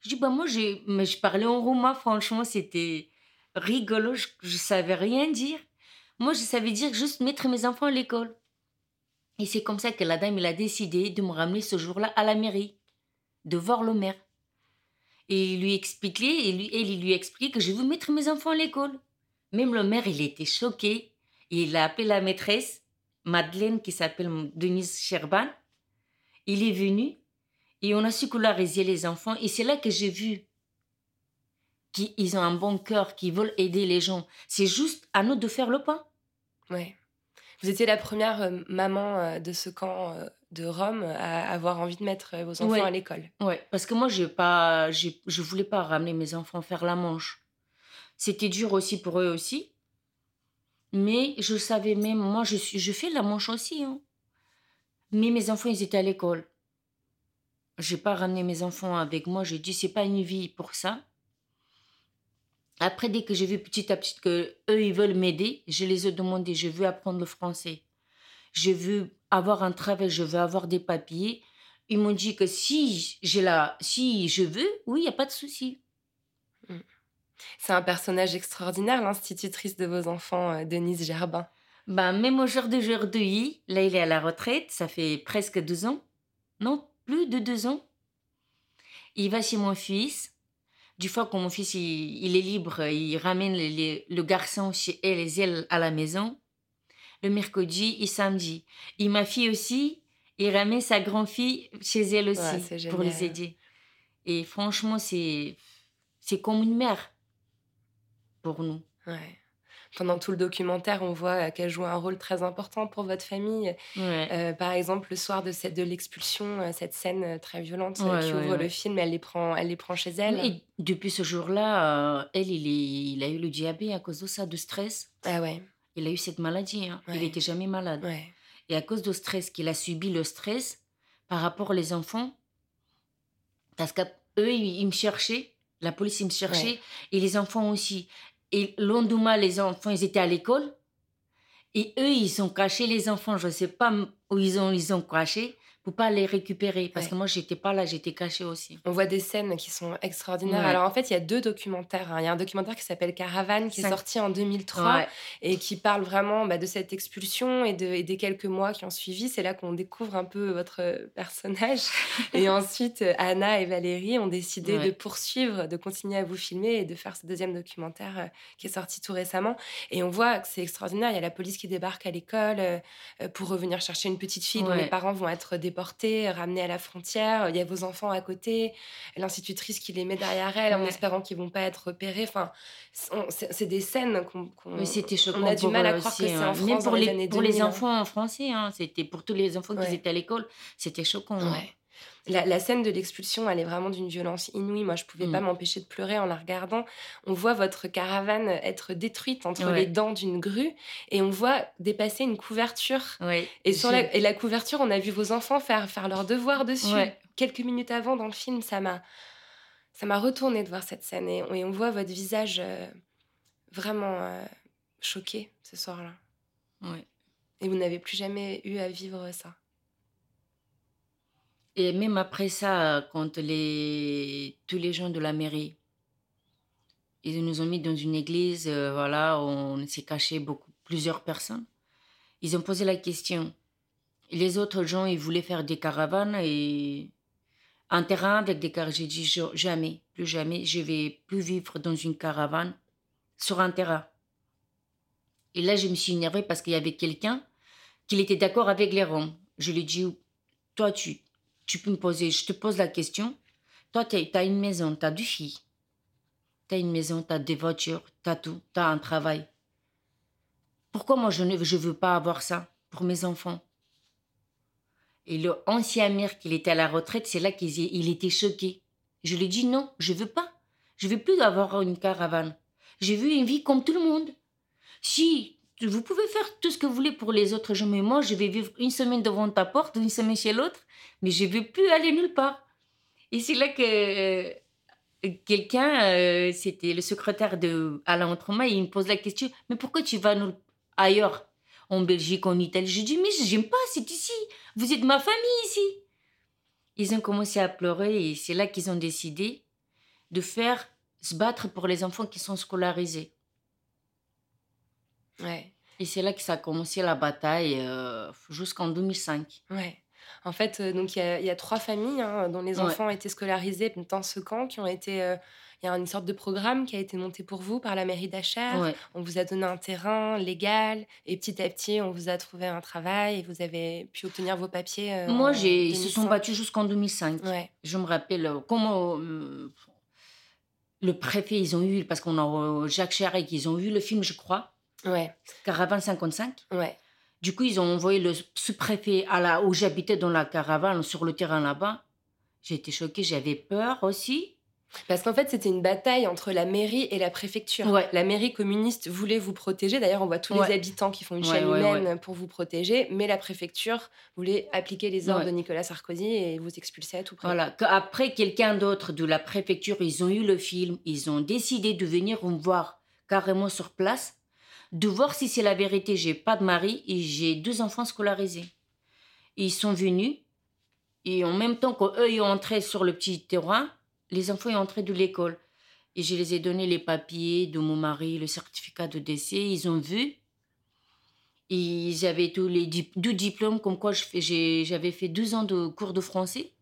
Je dis Bah, moi, mais je parlais en roumain, franchement, c'était rigolo. Je, je savais rien dire. Moi, je savais dire juste mettre mes enfants à l'école. Et c'est comme ça que la dame, elle a décidé de me ramener ce jour-là à la mairie, de voir le maire. Et il lui expliquait, et lui, elle, lui expliquait que je veux mettre mes enfants à l'école. Même le maire, il était choqué. Il a appelé la maîtresse, Madeleine, qui s'appelle Denise Sherban. Il est venu et on a scolarisé les enfants. Et c'est là que j'ai vu qu'ils ont un bon cœur, qu'ils veulent aider les gens. C'est juste à nous de faire le pas. Ouais. Vous étiez la première euh, maman euh, de ce camp euh, de Rome à avoir envie de mettre vos enfants Ouais. à l'école. Ouais, parce que moi, pas, je voulais pas ramener mes enfants faire la manche. C'était dur aussi pour eux aussi. Mais je savais même, moi, je, suis, je fais la manche aussi. hein. Mais mes enfants, ils étaient à l'école. J'ai pas ramené mes enfants avec moi. J'ai dit, c'est pas une vie pour ça. Après, dès que j'ai vu petit à petit que eux, ils veulent m'aider, je les ai demandé, je veux apprendre le français. Je veux avoir un travail, je veux avoir des papiers. Ils m'ont dit que si, la, si je veux, oui, il n'y a pas de souci. C'est un personnage extraordinaire, l'institutrice de vos enfants, euh, Denise Gerbin. Ben, même au jour d'aujourd'hui, là, il est à la retraite, ça fait presque deux ans. Non, plus de deux ans. Il va chez mon fils. Du fois que mon fils, il, il est libre, il ramène le garçon chez elle et elle à la maison. Le mercredi et samedi. Et ma fille aussi, il ramène sa grand-fille chez elle aussi Ouais, pour les aider. Et franchement, c'est, c'est comme une mère pour nous. Ouais. Pendant tout le documentaire, on voit euh, qu'elle joue un rôle très important pour votre famille. Ouais. Euh, par exemple, le soir de, cette, de l'expulsion, euh, cette scène très violente Ouais, qui ouvre le film, elle les prend, elle les prend chez elle. Et depuis ce jour-là, euh, elle, il, est- il a eu le diabète à cause de ça, de stress. Ah ouais, Il a eu cette maladie. hein. Il n'était jamais malade. Et à cause du stress qu'il a subi, le stress, par rapport aux enfants, parce qu'eux, ils, me cherchaient, la police, ils me cherchait, Ouais. et les enfants aussi. Et lendemain, les enfants, ils étaient à l'école, et eux, ils ont caché les enfants. Je ne sais pas où ils ont, ils ont caché pas les récupérer. Parce Ouais. que moi, j'étais pas là, j'étais cachée aussi. On voit des scènes qui sont extraordinaires. Ouais. Alors en fait, il y a deux documentaires. hein. Il y a un documentaire qui s'appelle Caravane, qui est sorti en 2003 Ouais. et qui parle vraiment bah, de cette expulsion et, de, et des quelques mois qui ont suivi. C'est là qu'on découvre un peu votre personnage. [LAUGHS] et ensuite, Anna et Valérie ont décidé de poursuivre, de continuer à vous filmer et de faire ce deuxième documentaire euh, qui est sorti tout récemment. Et on voit que c'est extraordinaire. Il y a la police qui débarque à l'école euh, pour revenir chercher une petite fille dont les parents vont être déportés, ramenés à la frontière. Il y a vos enfants à côté, l'institutrice qui les met derrière elle en espérant qu'ils vont pas être repérés. Enfin, c'est des scènes qu'on. Oui, c'était choquant. On a du mal à croire aussi, que c'est hein. en France Même dans pour les, les, années pour les 2000, hein. enfants en français, hein, c'était pour tous les enfants Ouais. qui étaient à l'école, c'était choquant. hein. Ouais. La, la scène de l'expulsion, elle est vraiment d'une violence inouïe. Moi, je pouvais Mm. pas m'empêcher de pleurer en la regardant. On voit votre caravane être détruite entre Ouais. les dents d'une grue et on voit dépasser une couverture. Ouais. Et sur la, et la couverture, on a vu vos enfants faire, faire leurs devoirs dessus. Ouais. Quelques minutes avant, dans le film, ça m'a ça m'a retourné de voir cette scène. Et, et on voit votre visage euh, vraiment euh, choqué ce soir-là. Ouais. Et vous n'avez plus jamais eu à vivre ça. Et même après ça, quand les, tous les gens de la mairie, ils nous ont mis dans une église, euh, voilà, on s'est caché beaucoup, plusieurs personnes. Ils ont posé la question. Les autres gens, ils voulaient faire des caravanes et un terrain avec des caravanes. J'ai dit jamais, plus jamais, je vais plus vivre dans une caravane sur un terrain. Et là, je me suis énervée parce qu'il y avait quelqu'un qui était d'accord avec les Roms. Je lui ai dit, toi, tu, tu peux me poser, je te pose la question. Toi, tu as une maison, tu as deux filles. Tu as une maison, tu as des voitures, tu as tout, tu as un travail. Pourquoi moi, je ne je veux pas avoir ça pour mes enfants? Et le ancien maire, qui était à la retraite, c'est là qu'il il était choqué. Je lui ai dit, non, je veux pas. Je veux plus avoir une caravane. J'ai vu une vie comme tout le monde. Si vous pouvez faire tout ce que vous voulez pour les autres gens, mais moi, je vais vivre une semaine devant ta porte, une semaine chez l'autre, mais je ne vais plus aller nulle part. Et c'est là que euh, quelqu'un, euh, c'était le secrétaire de Alain Autrement, il me pose la question, mais pourquoi tu vas nulle- ailleurs En Belgique, en Italie Je dis, mais j'aime pas, c'est ici. Vous êtes ma famille ici. Ils ont commencé à pleurer et c'est là qu'ils ont décidé de faire se battre pour les enfants qui sont scolarisés. Ouais. Et c'est là que ça a commencé la bataille euh, jusqu'en 2005. Ouais. En fait, euh, donc il y, a- il y a trois familles hein, dont les Ouais. enfants ont été scolarisés dans ce camp, qui ont été. euh, Il y a une sorte de programme qui a été monté pour vous par la mairie d'Achères. Ouais. On vous a donné un terrain légal et petit à petit, on vous a trouvé un travail et vous avez pu obtenir vos papiers. euh, Moi, ils se 2005. sont battus jusqu'en 2005. Ouais. Je me rappelle comment le préfet, ils ont eu, parce qu'on a Jacques Chirac, ils ont eu le film, je crois, Ouais. Caravane 55. Ouais. Du coup, ils ont envoyé le sous-préfet à la, où j'habitais dans la caravane, sur le terrain là-bas. J'ai été choquée, j'avais peur aussi. Parce qu'en fait, c'était une bataille entre la mairie et la préfecture. Ouais. La mairie communiste voulait vous protéger. D'ailleurs, on voit tous les habitants qui font une chaîne ouais, humaine pour vous protéger. Mais la préfecture voulait appliquer les ordres de Nicolas Sarkozy et vous expulser à tout prix. Voilà. Après, quelqu'un d'autre de la préfecture, ils ont eu le film, ils ont décidé de venir me voir carrément sur place, de voir si c'est la vérité. J'ai pas de mari et j'ai deux enfants scolarisés. Ils sont venus et en même temps qu'eux ils ont entré sur le petit terrain, les enfants sont entrés de l'école. Et je les ai donné les papiers de mon mari, le certificat de décès. Ils ont vu. Ils avaient tous les deux diplômes, comme quoi j'avais fait deux ans de cours de français.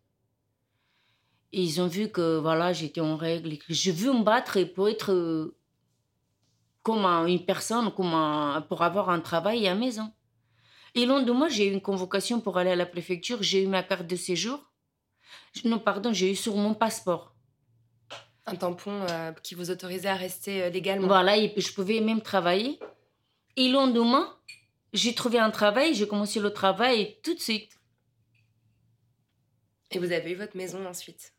Et ils ont vu que voilà, j'étais en règle et que je veux me battre pour être comme un- une personne, comme un- pour avoir un travail et une maison. Et le lendemain, j'ai eu une convocation pour aller à la préfecture. J'ai eu ma carte de séjour. Non, pardon, j'ai eu sur mon passeport. Un tampon euh, qui vous autorisait à rester euh, légalement. Voilà, et je pouvais même travailler. Et le lendemain, j'ai trouvé un travail, j'ai commencé le travail tout de suite. Et vous avez eu votre maison ensuite?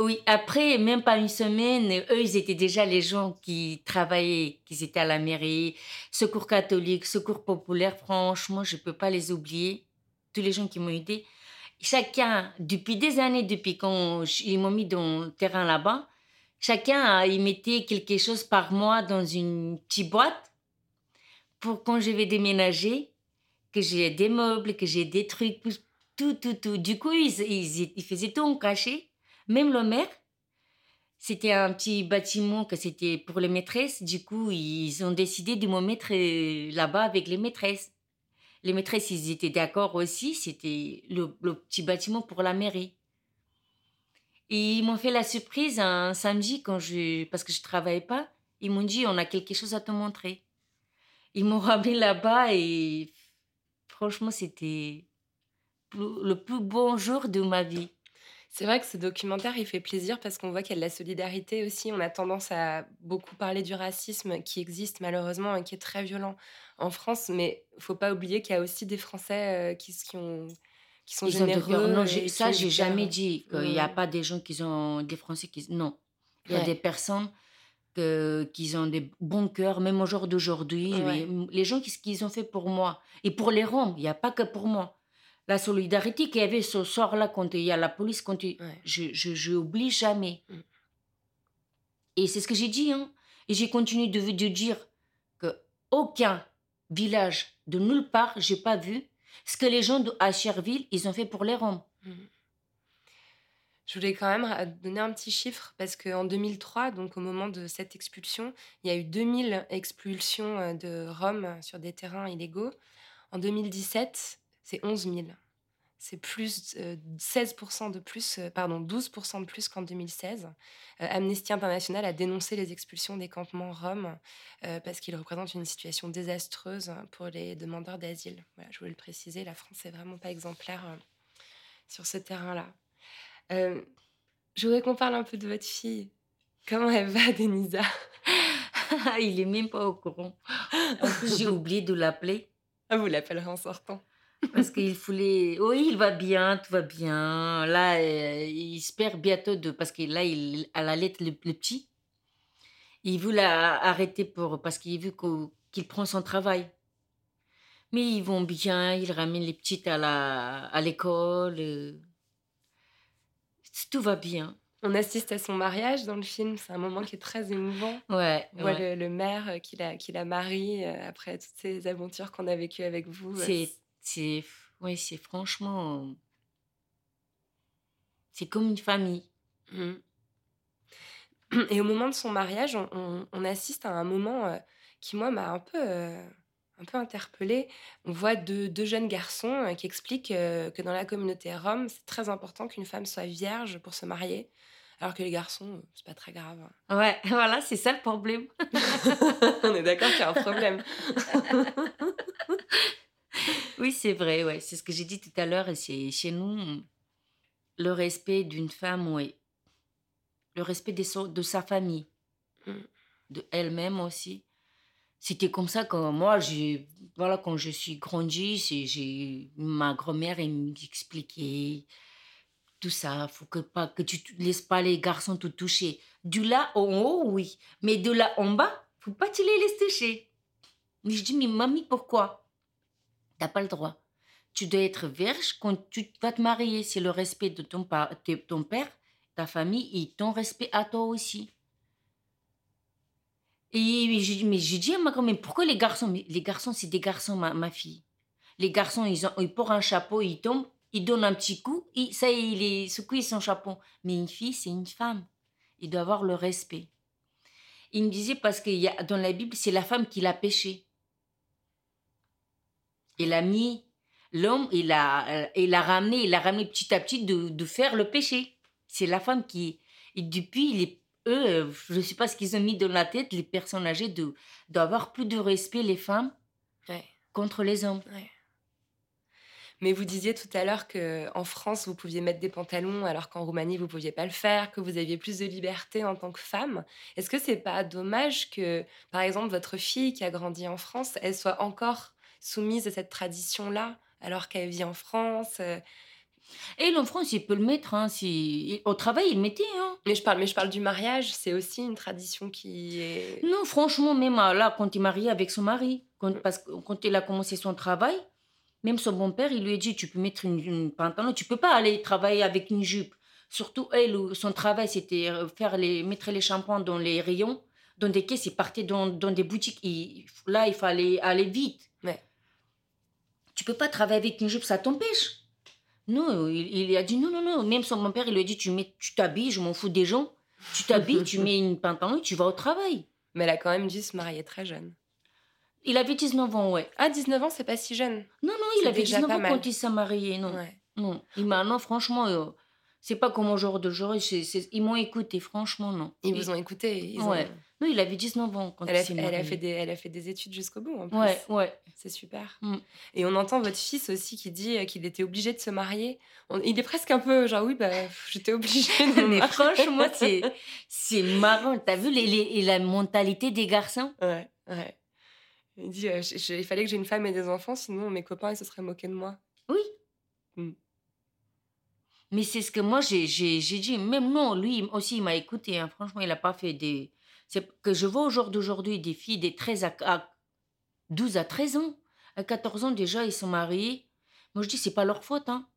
Oui, après, même pas une semaine, eux, ils étaient déjà les gens qui travaillaient, qui étaient à la mairie, secours catholique, secours populaire. Franchement, je peux pas les oublier. Tous les gens qui m'ont aidé. Chacun, depuis des années, depuis quand ils m'ont mis dans le terrain là-bas, chacun, il mettait quelque chose par mois dans une petite boîte pour quand je vais déménager, que j'ai des meubles, que j'ai des trucs, tout, tout, tout. Du coup, ils, ils, ils faisaient tout en cachet. Même le maire, c'était un petit bâtiment que c'était pour les maîtresses. Du coup, ils ont décidé de me mettre euh, là-bas avec les maîtresses. Les maîtresses, ils étaient d'accord aussi. C'était le, petit bâtiment pour la mairie. Ils m'ont fait la surprise un samedi quand je, parce que je travaillais pas. Ils m'ont dit, on a quelque chose à te montrer. Ils m'ont [LAUGHS] ramené là-bas et franchement, c'était le plus bon jour de ma vie. C'est vrai que ce documentaire, il fait plaisir parce qu'on voit qu'il y a de la solidarité aussi. On a tendance à beaucoup parler du racisme qui existe malheureusement et qui est très violent en France, mais faut pas oublier qu'il y a aussi des Français euh, qui, qui, ont, qui sont Ils ont généreux. cœur. Non, qui ça, ont j'ai jamais dit qu'il n'y a pas des gens qui ont des Français qui. Non. Il y a Ouais. des personnes que, qui ont des bons cœurs, même au jour d'aujourd'hui. Ouais. Les gens, qu'est-ce qu'ils ont fait pour moi Et pour les Roms, il n'y a pas que pour moi. La solidarité qu'il y avait ce soir-là quand il y a la police, quand il- Ouais. je, je, je oublie jamais. Mm. Et c'est ce que j'ai dit. Hein. Et j'ai continué de, de dire que aucun village de nulle part, j'ai pas vu ce que les gens de à Cherville, ils ont fait pour les Roms. Je voulais quand même donner un petit chiffre parce qu'en 2003, donc au moment de cette expulsion, il y a eu 2000 expulsions euh, de Roms sur des terrains illégaux. En 2017, c'est 11 000. C'est plus euh, 16% de plus, euh, pardon, 12% de plus qu'en 2016. Euh, Amnesty International a dénoncé les expulsions des campements roms euh, parce qu'ils représentent une situation désastreuse pour les demandeurs d'asile. Voilà, je voulais le préciser, la France n'est vraiment pas exemplaire sur ce terrain-là. Je voudrais qu'on parle un peu de votre fille. Comment elle va, Denisa? [LAUGHS] Il est même pas au courant. En plus, j'ai oublié de l'appeler ah, Vous l'appellerez en sortant. Parce qu'il voulait. Oui, il va bien, tout va bien. Là, euh, il espère bientôt de. Parce que là, il la lettre le, le petit. Il voulait a- arrêter pour parce qu'il veut qu'au- qu'il prend son travail. Mais ils vont bien, ils ramènent les petites à la à l'école. euh. Tout va bien. On assiste à son mariage dans le film. C'est un moment qui est très émouvant. [LAUGHS] Ouais, On voit ouais. le, le maire euh, qui la, qui la marie après toutes ces aventures qu'on a vécues avec vous. C'est, c'est, ouais, c'est franchement, c'est comme une famille. Mhm. [CLEARS THROAT] Et au moment de son mariage, on, on- on assiste à un moment euh, qui, moi, m'a un peu, euh, un peu interpellée. On voit deux, deux jeunes garçons euh, qui expliquent euh, que dans la communauté rome, c'est très important qu'une femme soit vierge pour se marier, alors que les garçons, euh, c'est pas très grave. Ouais, [LAUGHS] voilà, c'est ça le problème. [LAUGHS] on est d'accord qu'il y a un problème. [LAUGHS] Oui, c'est vrai, ouais. C'est ce que j'ai dit tout à l'heure. et C'est chez nous le respect d'une femme, ouais. Le respect de, son- de sa famille, Mm. de elle-même aussi. C'était comme ça que moi, voilà, quand je suis grandie, ma grand-mère, m'expliquait tout ça. Faut que pas, que tu te laisses pas les garçons te toucher. Du là en haut, oui. Mais de là en bas, faut pas te les laisser toucher. Mais je dis, mais mamie, pourquoi? T'as pas le droit. Tu dois être vierge quand tu vas te marier. C'est le respect de ton, père, ta famille et ton respect à toi aussi. Et dit, mais j'ai dit à ma grand-mère, pourquoi les garçons les garçons, c'est des garçons, ma, fille. Les garçons, ils, ont, ils portent un chapeau, ils tombent, ils donnent un petit coup, et ça, il est son chapeau. Mais une fille, c'est une femme. Il doit avoir le respect. Il me disait, parce que dans la Bible, c'est la femme qui l'a péché. Il a mis l'homme, il a, euh, il a ramené, il a ramené petit à petit de, de faire le péché. C'est la femme qui. Et depuis, les, eux, euh, je ne sais pas ce qu'ils ont mis dans la tête, les personnes âgées, de d'avoir plus de respect, les femmes, Ouais. contre les hommes. Mais vous disiez tout à l'heure que en France, vous pouviez mettre des pantalons, alors qu'en Roumanie, vous pouviez pas le faire, que vous aviez plus de liberté en tant que femme. Est-ce que c'est pas dommage que, par exemple, votre fille qui a grandi en France, elle soit encore soumise à cette tradition-là, alors qu'elle vit en France euh, Et en France, il peut le mettre. Hein, si... Au travail, il le mettait. Hein. Mais je parle, mais je parle du mariage. C'est aussi une tradition qui est. Non, franchement, même euh, là, quand il est marié avec son mari, quand, parce que quand il a commencé son travail, même son bon-père, il lui a dit, tu peux mettre une, une pantalon, tu peux pas aller travailler avec une jupe. Surtout, elle, son travail, c'était euh, faire les, mettre les shampoings dans les rayons, dans des caisses, il partait dans, dans des boutiques. Il- là, il fallait aller vite. Tu peux pas travailler avec une jupe, ça t'empêche. Non, il, il a dit non, non, non. Même son bon-père, il lui a dit, tu mets, tu t'habilles, je m'en fous des gens. Tu t'habilles, tu mets une pantalon et tu vas au travail. Mais elle a quand même dû se marier très jeune. Il avait 19 ans, ouais. Ah, 19 ans, c'est pas si jeune. Non, non, il avait déjà 19 pas ans mal. quand il s'est marié, non. Ouais. Non, il m'a, non, franchement, euh, c'est pas comme aujourd'hui. Ils m'ont écouté, franchement, non. Ils vous ont écouté. Ils ont- Ouais. Non, il avait 19 ans quand Elle, a, elle, a fait des, elle a fait des études jusqu'au bout, en plus. Ouais, ouais. C'est super. Mm. Et on entend votre fils aussi qui dit euh, qu'il était obligé de se marier. On- il est presque un peu genre, oui, bah, j'étais obligé de [LAUGHS] Mais franchement, c'est, c'est marrant. T'as vu les, les- la mentalité des garçons? Ouais, ouais. Il dit, euh, je- je- il fallait que j'ai une femme et des enfants, sinon mes copains, ils se seraient moqués de moi. Oui. Mm. Mais c'est ce que moi, j'ai, dit. Même non, lui aussi, il m'a écouté. hein. Franchement, il n'a pas fait des... C'est que je vois au jour d'aujourd'hui des filles de 13 à, à 12 à 13 ans. À 14 ans, déjà, ils sont mariés. Moi, je dis, c'est pas leur faute. Hein.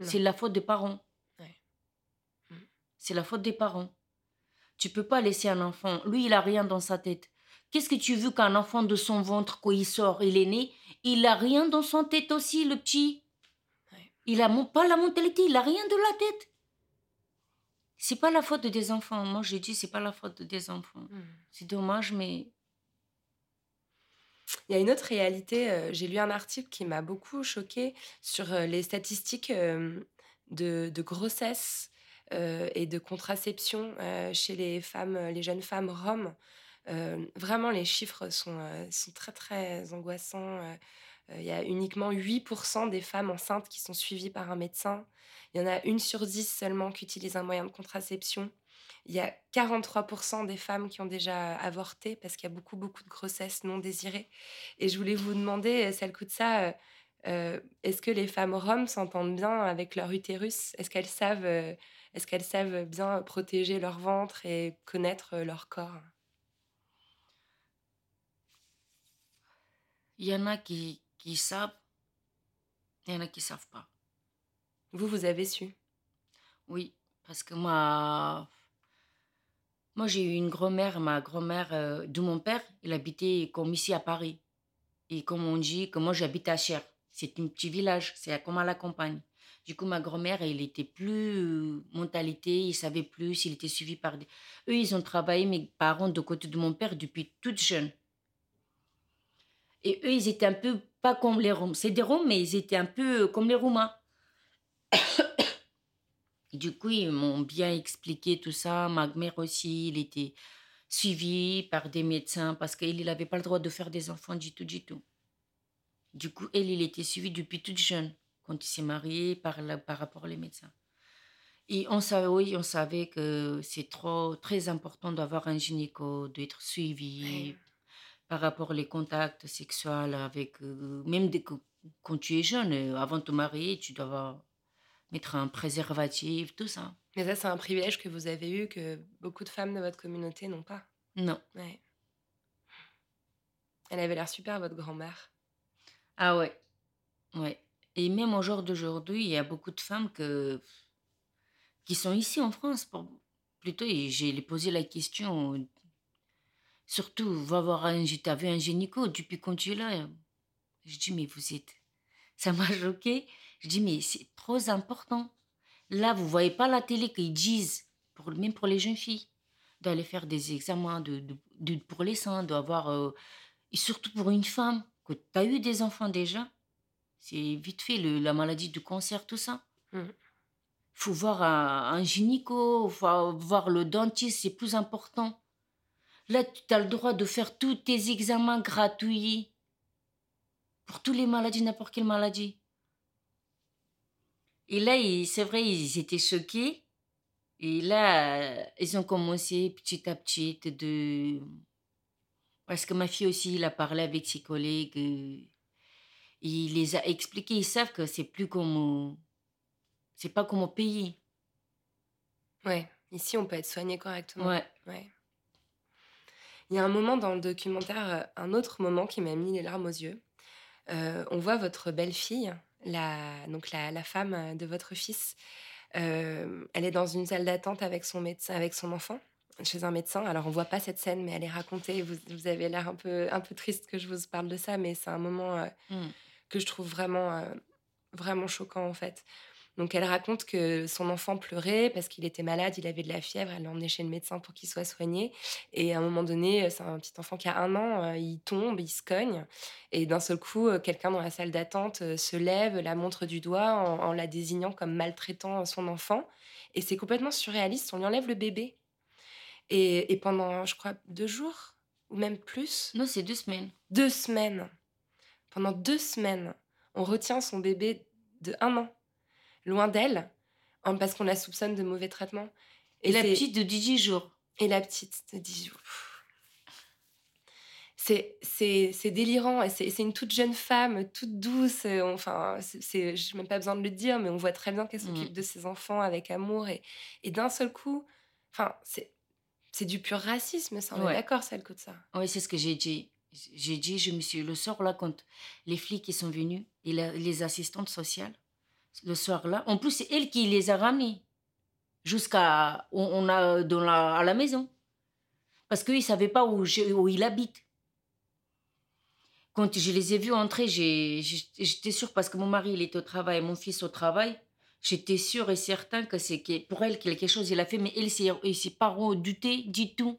C'est la faute des parents. Ouais. Mm. C'est la faute des parents. Tu peux pas laisser un enfant. Lui, il a rien dans sa tête. Qu'est-ce que tu veux qu'un enfant de son ventre, quand il sort, il est né, il a rien dans son tête aussi, le petit. Il a pas la mentalité, il a rien de la tête. C'est pas la faute des enfants. Moi, je dis, c'est pas la faute des enfants. Mm. C'est dommage, mais Il y a une autre réalité. euh, J'ai lu un article qui m'a beaucoup choquée sur euh, les statistiques euh, de, de grossesse et de contraception chez les femmes, les jeunes femmes roms. Vraiment, les chiffres sont, sont très, très angoissants. Euh, euh, Il y a uniquement 8% des femmes enceintes qui sont suivies par un médecin. Il y en a une sur 10 seulement qui utilise un moyen de contraception. Il y a 43% des femmes qui ont déjà avorté parce qu'il y a beaucoup, beaucoup de grossesses non désirées. Et je voulais vous demander, celle de ça, euh, euh, est-ce que les femmes roms s'entendent bien avec leur utérus? Est-ce qu'elles savent, euh, est-ce qu'elles savent bien protéger leur ventre et connaître euh, leur corps? Il y en a qui, qui savent, il y en a qui savent pas. Vous, vous avez su? Oui, parce que moi, moi j'ai eu une grand-mère, ma grand-mère euh, de mon père, il habitait comme ici à Paris. Et comme on dit, que moi j'habite à Cher. C'est un petit village, c'est comme à la campagne. Du coup, ma grand-mère, il était plus euh, mentalité, il savait plus, il était suivi par des... Eux, ils ont travaillé, mes parents, de côté de mon père, depuis toute jeune. Et eux, ils étaient un peu, pas comme les Roms, c'est des Roms, mais ils étaient un peu euh, comme les Roumains. [COUGHS] du coup, ils m'ont bien expliqué tout ça. Ma mère aussi, il était suivi par des médecins parce qu'il n'avait pas le droit de faire des enfants du tout, du tout. Du coup, elle, il était suivi depuis toute jeune quand il s'est marié par, par rapport aux médecins. Et on savait, oui, on savait que c'est trop, très important d'avoir un gynéco, d'être suivi par rapport aux contacts sexuels avec, euh, même dès que, quand tu es jeune, euh, avant de te marier, tu dois mettre un préservatif, tout ça. Mais ça, c'est un privilège que vous avez eu que beaucoup de femmes de votre communauté n'ont pas. Non. Ouais. Elle avait l'air super, votre grand-mère. Ah ouais. Ouais. Et même au jour d'aujourd'hui, il y a beaucoup de femmes que, qui sont ici en France. Pour, plutôt, j'ai posé la question, surtout, va voir un, t'as vu un gynéco depuis quand tu es là. Je dis, mais vous êtes. Ça m'a [LAUGHS] choqué. Je dis, mais c'est trop important. Là, vous voyez pas la télé qu'ils disent, pour, même pour les jeunes filles, d'aller faire des examens de, de, pour les seins, d'avoir. Euh, et surtout pour une femme, que tu as eu des enfants déjà, c'est vite fait, le, la maladie du cancer, tout ça. Il Mhm. faut voir un, un gynéco, faut voir le dentiste, c'est plus important. Là, tu as le droit de faire tous tes examens gratuits pour toutes les maladies, n'importe quelle maladie. Et là, c'est vrai, ils étaient choqués. Et là, ils ont commencé petit à petit de... Parce que ma fille aussi, il a parlé avec ses collègues. Il les a expliqués. Ils savent que c'est plus comme... C'est pas comme au pays. Ouais. Ici, on peut être soigné correctement. Ouais. Ouais. Il y a un moment dans le documentaire, euh, un autre moment qui m'a mis les larmes aux yeux. Euh, on voit votre belle-fille, la, donc la, la femme de votre fils. Euh, elle est dans une salle d'attente avec son médecin, avec son enfant, chez un médecin. Alors on voit pas cette scène, mais elle est racontée. Vous, vous avez l'air un peu, un peu triste que je vous parle de ça, mais c'est un moment euh, Mm. que je trouve vraiment, vraiment choquant en fait. Donc elle raconte que son enfant pleurait parce qu'il était malade, il avait de la fièvre, elle l'a emmené chez le médecin pour qu'il soit soigné. Et à un moment donné, c'est un petit enfant qui a un an, euh, il tombe, il se cogne. Et d'un seul coup, euh, quelqu'un dans la salle d'attente euh, se lève, la montre du doigt en, en la désignant comme maltraitant son enfant. Et c'est complètement surréaliste, on lui enlève le bébé. Et, et pendant, je crois, deux jours, ou même plus, Non, c'est deux semaines. deux semaines, pendant deux semaines, on retient son bébé de un an, loin d'elle, en- parce qu'on la soupçonne de mauvais traitement. Et, la petite de 10 jours. et la petite de 10 jours. C'est, délirant. Et c'est, une toute jeune femme, toute douce. euh, Enfin, c'est, c'est, j'ai même pas besoin de le dire, mais on voit très bien qu'elle s'occupe Mhm. de ses enfants avec amour. Et, et d'un seul coup, enfin, c'est, du pur racisme, ça. On est d'accord, celle de ça. Oui, c'est ce que j'ai dit. J'ai dit, je me suis, le soir là, quand les flics ils sont venus, et la- les assistantes sociales, le soir là, en plus, c'est elle qui les a ramenés jusqu'à on, a dans la, à la maison. Parce qu'ils ne savaient pas où, je- où il habite. Quand je les ai vus entrer, j'étais sûre, parce que mon mari il était au travail, mon fils au travail, j'étais sûre et certain que c'est pour elle quelque chose il a fait, mais elle, ses, et ses parents doutaient du tout.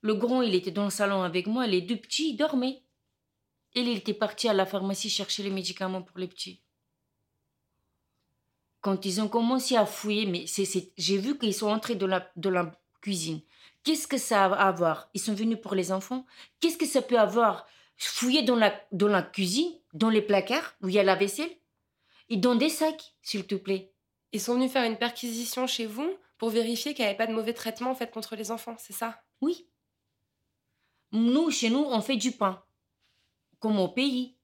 Le grand, il était dans le salon avec moi, les deux petits, dormaient. Elle, il était parti à la pharmacie chercher les médicaments pour les petits. Quand ils ont commencé à fouiller, mais j'ai vu qu'ils sont entrés dans la, dans la cuisine. Qu'est-ce que ça a à voir? Ils sont venus pour les enfants. Qu'est-ce que ça peut avoir? Fouiller dans la, dans la cuisine, dans les placards où il y a la vaisselle? Et dans des sacs, s'il te plaît. Ils sont venus faire une perquisition chez vous pour vérifier qu'il n'y avait pas de mauvais traitement en fait contre les enfants, c'est ça? Oui. Nous, chez nous, on fait du pain, comme au pays.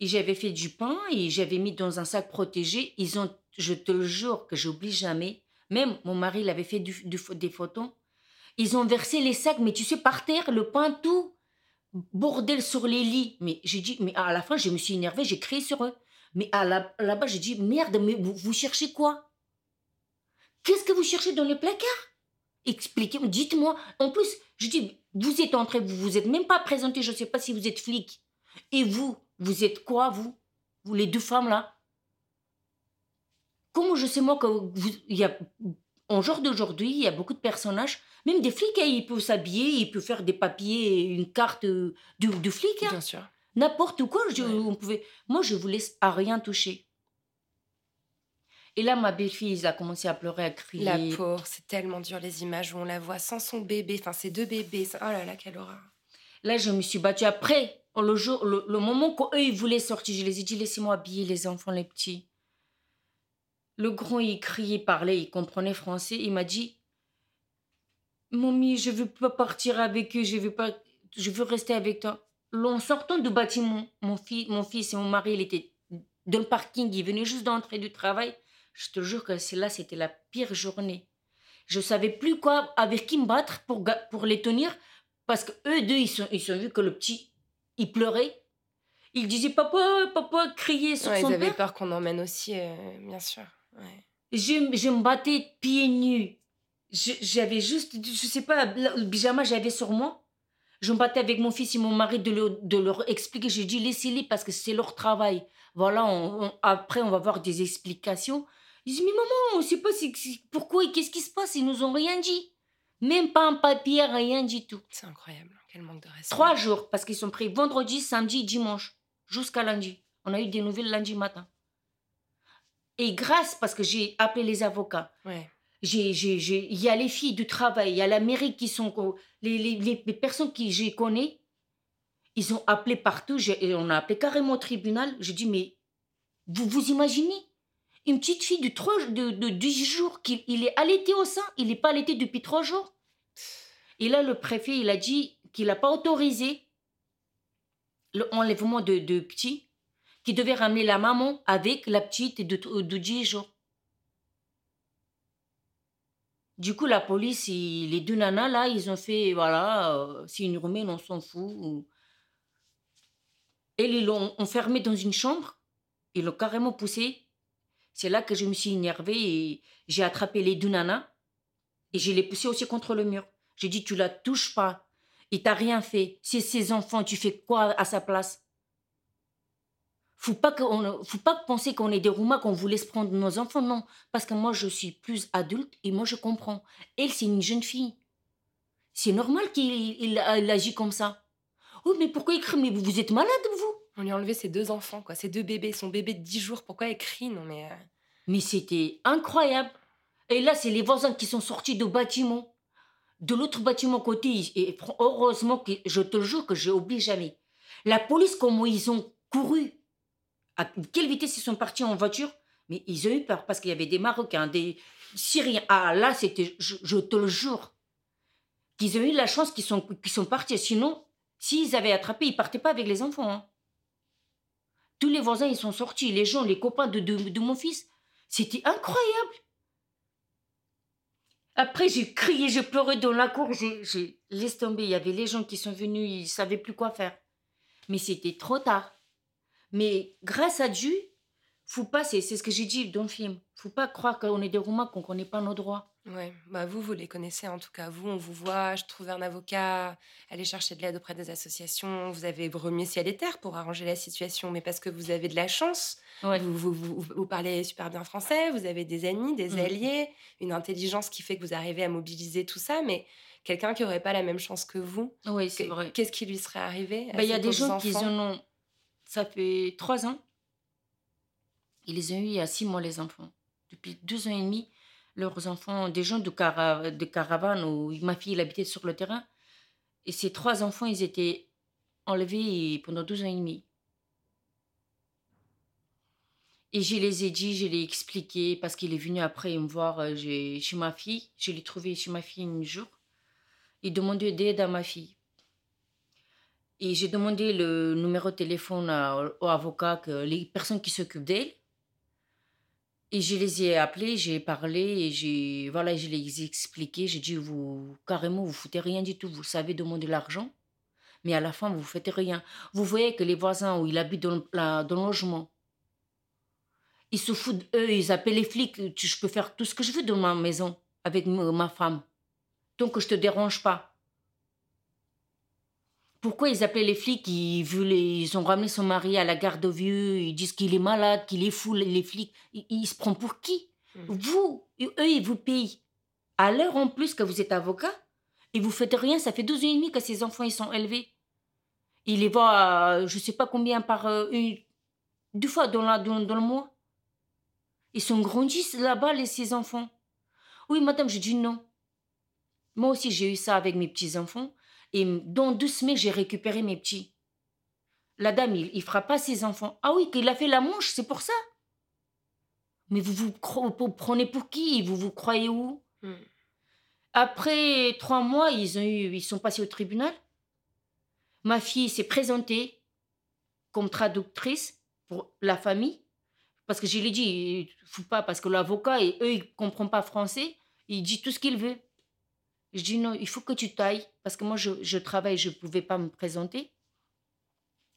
Et j'avais fait du pain et j'avais mis dans un sac protégé. Ils ont, je te jure que j'oublie jamais. Même mon mari l'avait fait du- des photos. Ils ont versé les sacs, mais tu sais, par terre, le pain, tout. bordel sur les lits. Mais j'ai dit, mais à la fin, je me suis énervée, j'ai crié sur eux. Mais à là-bas, j'ai dit, merde, mais vous, vous cherchez quoi? Qu'est-ce que vous cherchez dans les placards Expliquez-moi, dites-moi. En plus, je dis, vous êtes entré, vous vous êtes même pas présenté, je sais pas si vous êtes flic. Et vous, vous êtes quoi, vous? Vous, les deux femmes là? Comment je sais moi que vous, y a, en genre d'aujourd'hui, il y a beaucoup de personnages, même des flics, hein, ils peuvent s'habiller, ils peuvent faire des papiers, une carte euh, de, de flic, hein. Bien sûr. n'importe quoi. Je, Ouais. on pouvait, moi, je vous laisse à rien toucher. Et là, ma belle-fille, elle a commencé à pleurer, à crier. La pauvre, c'est tellement dur les images où on la voit sans son bébé, enfin ses deux bébés. Oh là là, quelle horreur. Là, je me suis battue. Après, le, jour, le, le moment qu'eux, ils voulaient sortir, je les ai dit, laissez-moi habiller les enfants, les petits. Le grand, il criait, parlait, il comprenait français. Il m'a dit, Mamie, je veux pas partir avec eux, je veux pas, je veux rester avec toi. En sortant du bâtiment, mon fils, mon fils et mon mari, il était dans le parking, il venait juste d'entrer du travail. Je te jure que là, c'était la pire journée. Je savais plus quoi, avec qui me battre pour, pour les tenir, parce que eux deux, ils sont, ils sont vus que le petit, il pleurait. Il disait papa, papa, criait sur Ouais, son ils avaient père. peur qu'on emmène aussi, euh, bien sûr. Ouais. Je, je me battais pieds nus. Je- J'avais juste, je sais pas, le le pyjama j'avais sur moi. Je me battais avec mon fils et mon mari de, leur- de leur expliquer. J'ai dit laissez-les parce que c'est leur travail. Voilà, on- on- après on va voir des explications. Ils disent mais maman, on sait pas pourquoi et qu'est-ce qui se passe? Ils nous ont rien dit. Même pas un papier, rien du tout. C'est incroyable, quel manque de respect. Trois jours parce qu'ils sont pris vendredi, samedi, dimanche, jusqu'à lundi. On a eu des nouvelles lundi matin. Et grâce, parce que j'ai appelé les avocats, Ouais. j'ai, j'ai, j'ai- il y a les filles du travail, il y a la mairie qui sont, les, les, les, personnes qui je connais, ils ont appelé partout, j'ai- et on a appelé carrément au tribunal. Je dis, mais vous vous imaginez? Une petite fille de, trois, de, de 10 jours, qu'il il est allaité au sein, il n'est pas allaité depuis trois jours. Et là, le préfet, il a dit qu'il n'a pas autorisé l'enlèvement de, de petits, qu'il devait ramener la maman avec la petite de, de 10 jours. Du coup, la police, les deux nanas, là, ils ont fait, voilà, euh, c'est une roumaine, on s'en fout. Et ils l'ont enfermée dans une chambre, ils l'ont carrément poussée. C'est là que je me suis énervée et j'ai attrapé les deux nanas et je les poussées aussi contre le mur. J'ai dit, tu la touches pas. Il t'a rien fait. C'est ses enfants, tu fais quoi à sa place? Faut pas, qu'on, faut pas penser qu'on est des Roumains, qu'on vous laisse prendre nos enfants, non. Parce que moi, je suis plus adulte et moi, je comprends. Elle, c'est une jeune fille. C'est normal qu'il il, il agit comme ça. Oh, mais pourquoi il crie Mais vous, êtes malade, vous? On lui a enlevé ses deux enfants, quoi, ses deux bébés, son bébé de 10 jours. Pourquoi elle crie? Non, mais. euh, Mais c'était incroyable. Et là, c'est les voisins qui sont sortis du bâtiment. De l'autre bâtiment côté, et heureusement que je te jure que je n'oublie jamais. La police, comment ils ont couru À quelle vitesse ils sont partis en voiture? Mais ils ont eu peur parce qu'il y avait des Marocains, des Syriens. Ah là, c'était, je, te le jure, qu'ils ont eu la chance qu'ils sont, qu'ils sont partis. Sinon, s'ils avaient attrapé, ils partaient pas avec les enfants. hein. Tous les voisins, ils sont sortis. Les gens, les copains de, de, mon fils. C'était incroyable. Après, j'ai crié, j'ai pleuré dans la cour. J'ai, j'ai laissé tomber. Il y avait les gens qui sont venus, ils savaient plus quoi faire. Mais c'était trop tard. Mais grâce à Dieu, faut pas, c'est, ce que j'ai dit dans le film. Faut pas croire qu'on est des Roumains, qu'on connaît pas nos droits. Ouais, bah vous, vous les connaissez en tout cas. Vous, on vous voit, je trouve un avocat, aller chercher de l'aide auprès des associations. Vous avez remué ciel et terre pour arranger la situation, mais parce que vous avez de la chance. Ouais. Vous, vous, vous, vous parlez super bien français, vous avez des amis, des Mhm. alliés, une intelligence qui fait que vous arrivez à mobiliser tout ça, mais quelqu'un qui aurait pas la même chance que vous, Oui, c'est vrai. qu'est-ce qui lui serait arrivé Bah, Il y a des gens qui en ont. Ça fait trois ans. Ils les ont eu il y a six mois, les enfants. Depuis deux ans et demi, leurs enfants, des gens de, cara- de caravane où ma fille habitait sur le terrain. Et ces trois enfants, ils étaient enlevés pendant deux ans et demi. Et je les ai dit, je l'ai expliqué, parce qu'il est venu après me voir euh, chez ma fille. Je l'ai trouvé chez ma fille un jour. Il demandait d'aide à ma fille. Et j'ai demandé le numéro de téléphone à- au les personnes qui s'occupent d'elle. Et je les ai appelés, j'ai parlé et j'ai voilà, je les ai expliqué. J'ai dit vous carrément vous foutez rien du tout, vous savez demander l'argent. Mais à la fin, vous faites rien. Vous voyez que les voisins où il habite dans la- le logement, ils se foutent, eux, ils appellent les flics. Je peux faire tout ce que je veux dans ma maison avec ma femme. Tant que je te dérange pas. Pourquoi ils appellent les flics? Ils, ont ramené son mari à la garde de vieux, ils disent qu'il est malade, qu'il est fou, les flics. Ils, ils se prennent pour qui? Vous, eux, ils vous payent. À l'heure en plus que vous êtes avocat, et vous faites rien, ça fait 12 ans et demi que ces enfants ils sont élevés. Il les voit, euh, je sais pas combien par euh, une, deux fois dans, la, dans, dans le mois. Ils sont grandissent là-bas, les ces enfants. Oui, madame, je dis non. Moi aussi, j'ai eu ça avec mes petits-enfants. Et dans deux semaines, j'ai récupéré mes petits. La dame, il, il fera pas ses enfants. Ah oui, qu'il a fait la manche, c'est pour ça. Mais vous vous, prenez pour qui? Vous vous croyez où? Mm. Après trois mois, ils, ont eu, ils sont passés au tribunal. Ma fille s'est présentée comme traductrice pour la famille. Parce que je lui ai dit, faut pas, parce que l'avocat, et eux, ils comprennent pas français. Il dit tout ce qu'il veut. Je dis non, il faut que tu tailles. Parce que moi, je, travaille, je ne pouvais pas me présenter.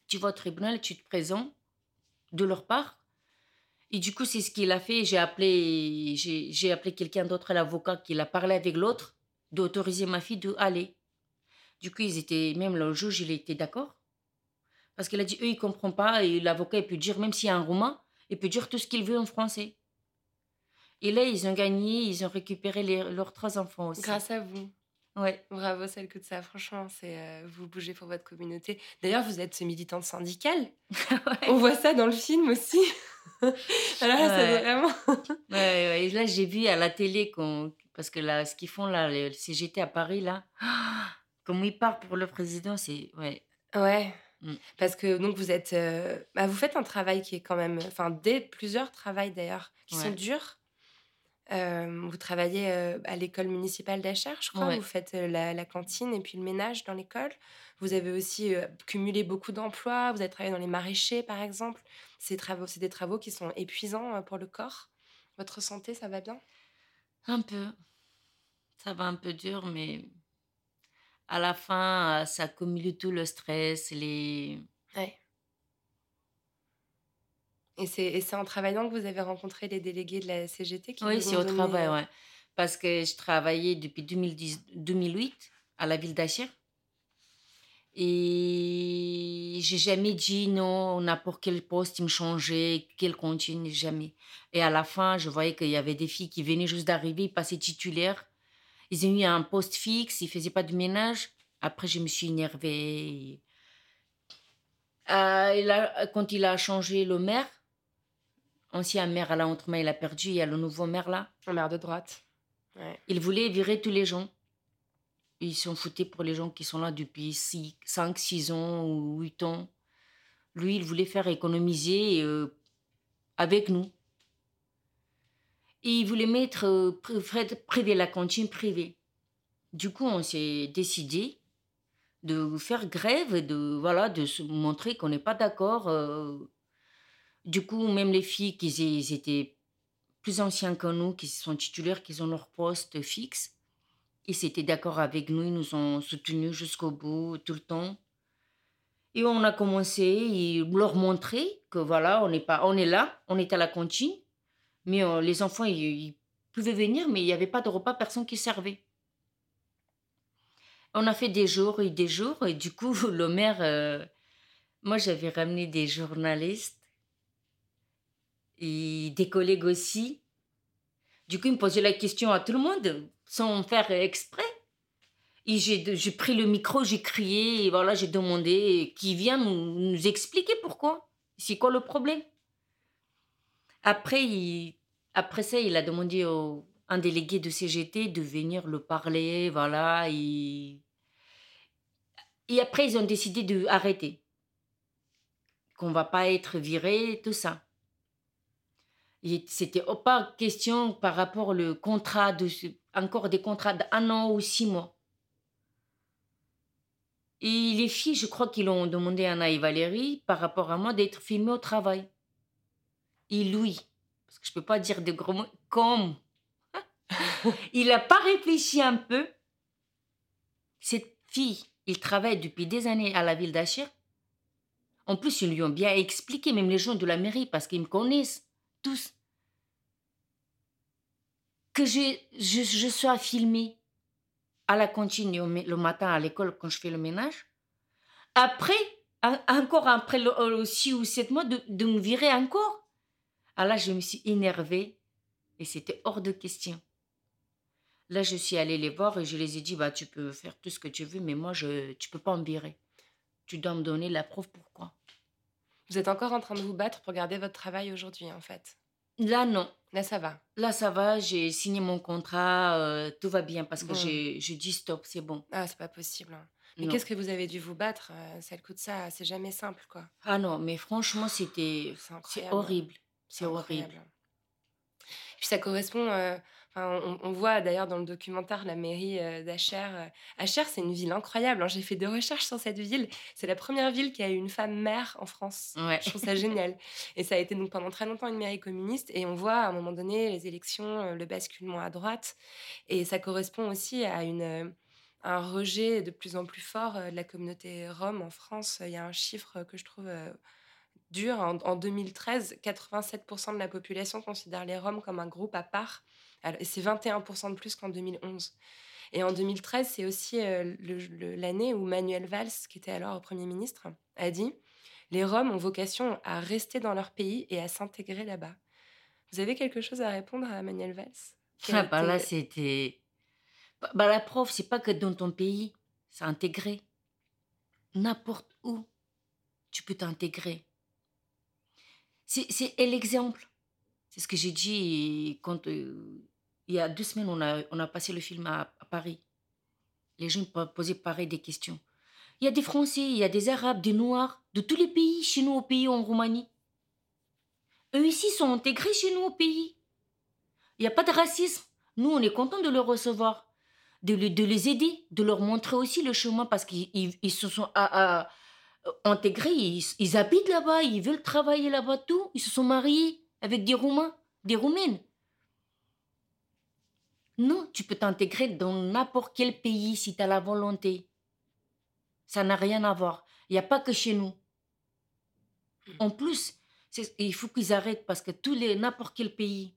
Tu vas au tribunal, tu te présentes de leur part. Et du coup, c'est ce qu'il a fait. J'ai appelé, j'ai, appelé quelqu'un d'autre, l'avocat, qui a parlé avec l'autre, d'autoriser ma fille d'aller. Du coup, ils étaient, même le juge, il était d'accord. Parce qu'il a dit, eux, ils ne comprennent pas. Et l'avocat, il peut dire, même s'il y a un roumain, il peut dire tout ce qu'il veut en français. Et là, ils ont gagné, ils ont récupéré les- leurs trois enfants aussi. Grâce à vous. Ouais. Bravo, celle que de ça. Franchement, c'est euh, vous bougez pour votre communauté. D'ailleurs, vous êtes militante syndicale. [LAUGHS] On voit ça dans le film aussi. Alors là, c'est Ouais. vraiment. Ouais, ouais, et là, j'ai vu à la télé, qu'on- parce que là, ce qu'ils font là, le CGT à Paris, là, [GASPS] comme ils partent pour le président, c'est. Ouais. Ouais. Mm. Parce que donc vous êtes, euh, bah, vous faites un travail qui est quand même, enfin des plusieurs travails d'ailleurs qui sont Ouais. durs. Euh, vous travaillez euh, à l'école municipale d'Achères, je crois. Ouais. Vous faites euh, la, la cantine et puis le ménage dans l'école. Vous avez aussi cumulé beaucoup d'emplois. Vous avez travaillé dans les maraîchers, par exemple. Ces travaux, c'est des travaux qui sont épuisants pour le corps. Votre santé, ça va bien? Un peu. Ça va un peu dur, mais à la fin, ça accumule tout le stress, les. Ouais. Et c'est en travaillant que vous avez rencontré les délégués de la CGT qui Oui, c'est au donné, travail, ouais. Parce que je travaillais depuis 2010, 2008 à la ville d'Achir. Et j'ai jamais dit non, n'importe quel poste, il me changeait, quel continue, jamais. Et à la fin, je voyais qu'il y avait des filles qui venaient juste d'arriver, ils passaient titulaires. Ils ont eu un poste fixe, ils faisaient pas de ménage. Après, je me suis énervée. Euh, quand il a changé le maire, ancien maire à la Honte-Main, il a perdu, il y a le nouveau maire là. En maire de droite. Ouais. Il voulait virer tous les gens. Ils sont foutés pour les gens qui sont là depuis 5, 6 ans ou 8 ans. Lui, il voulait faire économiser euh, avec nous. Et il voulait mettre euh, pri- frais- privé la cantine privée. Du coup, on s'est décidé de faire grève, et de voilà, de se montrer qu'on n'est pas d'accord. euh. Du coup, même les filles qui ils étaient plus anciens que nous, qui sont titulaires, qui ont leur poste fixe. Ils étaient d'accord avec nous, ils nous ont soutenus jusqu'au bout, tout le temps. Et on a commencé et leur montrer que voilà, on est, pas, on est là, on est à la cantine, mais euh, les enfants, ils, ils pouvaient venir, mais il n'y avait pas de repas, personne qui servait. On a fait des jours et des jours, et du coup, [LAUGHS] le maire, euh, moi j'avais ramené des journalistes et des collègues aussi. Du coup, il me posait la question à tout le monde, sans faire exprès. Et j'ai pris le micro, j'ai crié, voilà, j'ai demandé qui vient nous, expliquer pourquoi. C'est quoi le problème? Après, après ça, il a demandé au un délégué de CGT de venir le parler, voilà. Et, après, ils ont décidé de arrêter. Qu'on va pas être viré, tout ça. C'était pas question par rapport au contrat de encore des contrats d'un an ou six mois. Et les filles, je crois qu'ils ont demandé à Anna et Valérie par rapport à moi d'être filmées au travail. Et lui, parce que je peux pas dire de gros mots, comme [LAUGHS] il n'a pas réfléchi un peu. Cette fille Il travaille depuis des années à la ville d'Achir. En plus, ils lui ont bien expliqué, même les gens de la mairie, parce qu'ils me connaissent tous, que je, je, sois filmée à la cantine le matin à l'école quand je fais le ménage. Après, encore après le, six ou sept mois, de, de me virer encore. Alors là, je me suis énervée et c'était hors de question. Là, je suis allée les voir et je les ai dit, bah, tu peux faire tout ce que tu veux, mais moi, je, tu peux pas me virer. Tu dois me donner la preuve pourquoi. Vous êtes encore en train de vous battre pour garder votre travail aujourd'hui, en fait Là, non. Là, ça va. Là, ça va. J'ai signé mon contrat. euh, tout va bien parce que Bon. j'ai je dis stop, c'est bon. Ah, c'est pas possible. hein. Mais qu'est-ce que vous avez dû vous battre euh, Ça le coup de ça, c'est jamais simple, quoi. Ah non, mais franchement, c'était. C'est horrible. C'est horrible. Puis ça correspond. euh, enfin, on, on voit d'ailleurs dans le documentaire la mairie euh, d'Acher. euh, Acher, c'est une ville incroyable. hein. J'ai fait des recherches sur cette ville. C'est la première ville qui a eu une femme maire en France. Ouais. Je trouve ça génial. Et ça a été donc pendant très longtemps une mairie communiste. Et on voit à un moment donné les élections, euh, le basculement à droite. Et ça correspond aussi à une, un rejet de plus en plus fort de la communauté rome en France. Il y a un chiffre que je trouve dur. En, en 2013, 87% de la population considère les Roms comme un groupe à part. C'est 21% de plus qu'en 2011. Et en 2013, c'est aussi euh, l'année où Manuel Valls, qui était alors Premier ministre, a dit Les Roms ont vocation à rester dans leur pays et à s'intégrer là-bas. Vous avez quelque chose à répondre à Manuel Valls? Ah, bah là, c'était. Bah, bah, la prof, c'est pas que dans ton pays, c'est intégré. N'importe où, tu peux t'intégrer. C'est c'est l'exemple. C'est ce que j'ai dit quand, euh, il y a deux semaines, on a, on a passé le film à, Paris. Les gens po- posaient pareil des questions. Il y a des Français, il y a des Arabes, des Noirs, de tous les pays, chez nous au pays, en Roumanie. Eux ici sont intégrés chez nous au pays. Il n'y a pas de racisme. Nous, on est content de les recevoir, de, le- de les aider, de leur montrer aussi le chemin parce qu'ils ils- se sont à- à- intégrés, ils, ils habitent là-bas, ils veulent travailler là-bas, tout. Ils se sont mariés avec des Roumains, des Roumaines. Non, tu peux t'intégrer dans n'importe quel pays si tu as la volonté. Ça n'a rien à voir. Il n'y a pas que chez nous. En plus, il faut qu'ils arrêtent parce que tous les n'importe quel pays,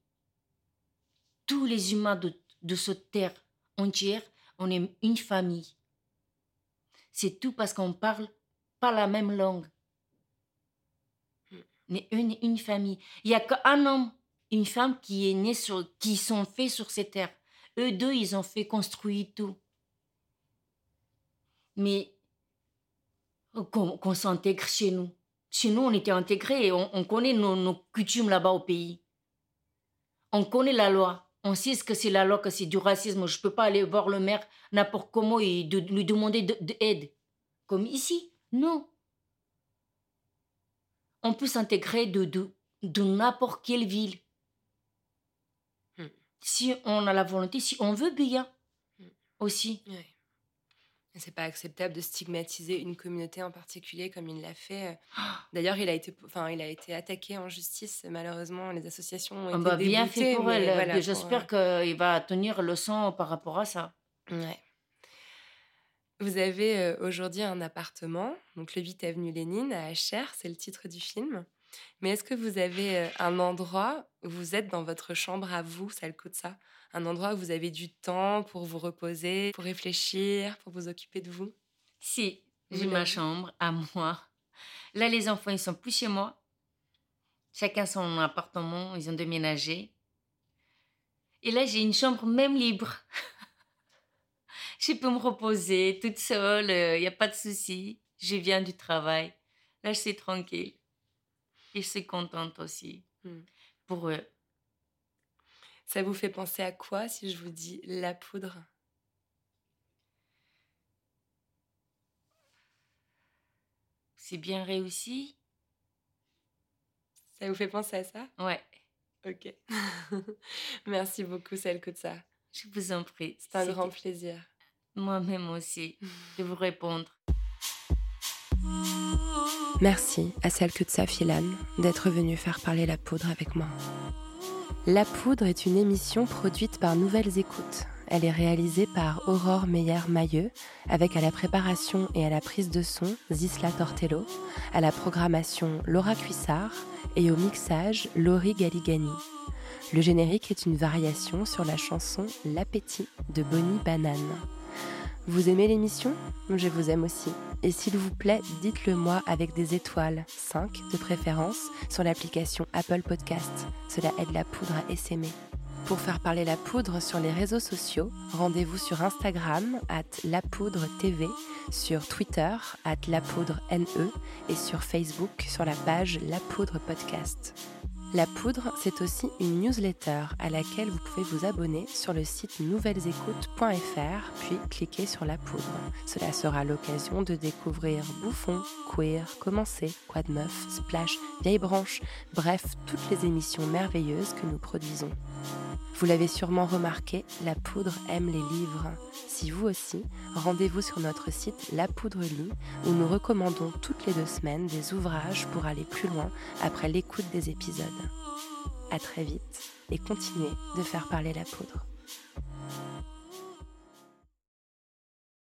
tous les humains de, de cette terre entière, on est une famille. C'est tout parce qu'on parle pas la même langue. Mais une, une famille. Il y a qu'un homme, une femme qui est née sur, qui sont faits sur cette terre. Eux deux, ils ont fait construire tout. Mais qu'on qu'on s'intègre chez nous. Chez nous, on était intégrés on, on connaît nos, coutumes là-bas au pays. On connaît la loi. On sait ce que c'est la loi, que c'est du racisme. Je peux pas aller voir le maire n'importe comment et de, lui demander de, de. Comme ici. Non. On peut s'intégrer de, de, de n'importe quelle ville. Si on a la volonté, si on veut bien. Hmm. Aussi. Et C'est pas acceptable de stigmatiser une communauté en particulier comme il l'a fait. [GASPS] D'ailleurs, il a été, enfin, il a été attaqué en justice. Malheureusement, les associations ont On été va bien fait pour elle. voilà, J'espère pour, euh, qu'il va tenir le sang par rapport à ça. Ouais. Vous avez euh, aujourd'hui un appartement, donc le 8 avenue Lénine à Acher, c'est le titre du film. Mais est-ce que vous avez euh, un endroit où vous êtes dans votre chambre à vous, ça le coûte ça? Un endroit où vous avez du temps pour vous reposer, pour réfléchir, pour vous occuper de vous? Si, j'ai ma chambre à moi. Là, les enfants, ils sont plus chez moi. Chacun son appartement, ils ont déménagé. Et là, j'ai une chambre même libre. [LAUGHS] je peux me reposer toute seule, il n'y a pas de souci. Je viens du travail. Là, je suis tranquille. Et je suis contente aussi Hmm. pour eux. Ça vous fait penser à quoi si je vous dis la poudre? C'est bien réussi Ça vous fait penser à ça? Ouais, Ok. [LAUGHS] Merci beaucoup, ça. je vous en prie. C'est un grand plaisir. Moi-même aussi de vous répondre. Merci à celle que de sa filane d'être venue faire parler la poudre avec moi. La poudre est une émission produite par Nouvelles Écoutes, elle est réalisée par Aurore Meyer-Mailleux, avec à la préparation et à la prise de son Zisla Tortello, à la programmation Laura Cuissard et au mixage Laurie Galigani. Le générique est une variation sur la chanson L'appétit de Bonnie Banane. Vous aimez l'émission? Je vous aime aussi. Et s'il vous plaît, dites-le moi avec des étoiles, 5 de préférence, sur l'application Apple Podcast. Cela aide la poudre à essaimer. Pour faire parler la poudre sur les réseaux sociaux, rendez-vous sur Instagram, at lapoudre-tv, sur Twitter, at lapoudre-ne, et sur Facebook, sur la page La Poudre Podcast. La Poudre, c'est aussi une newsletter à laquelle vous pouvez vous abonner sur le site nouvellesécoutes.fr, puis cliquer sur La Poudre. Cela sera l'occasion de découvrir Bouffon, Queer, Commencer, Quoi de Meuf, Splash, Vieille Branche, bref, toutes les émissions merveilleuses que nous produisons. Vous l'avez sûrement remarqué, La Poudre aime les livres. Si vous aussi, rendez-vous sur notre site La Poudre Lit, où nous recommandons toutes les deux semaines des ouvrages pour aller plus loin après l'écoute des épisodes. À très vite et continuez de faire parler la poudre.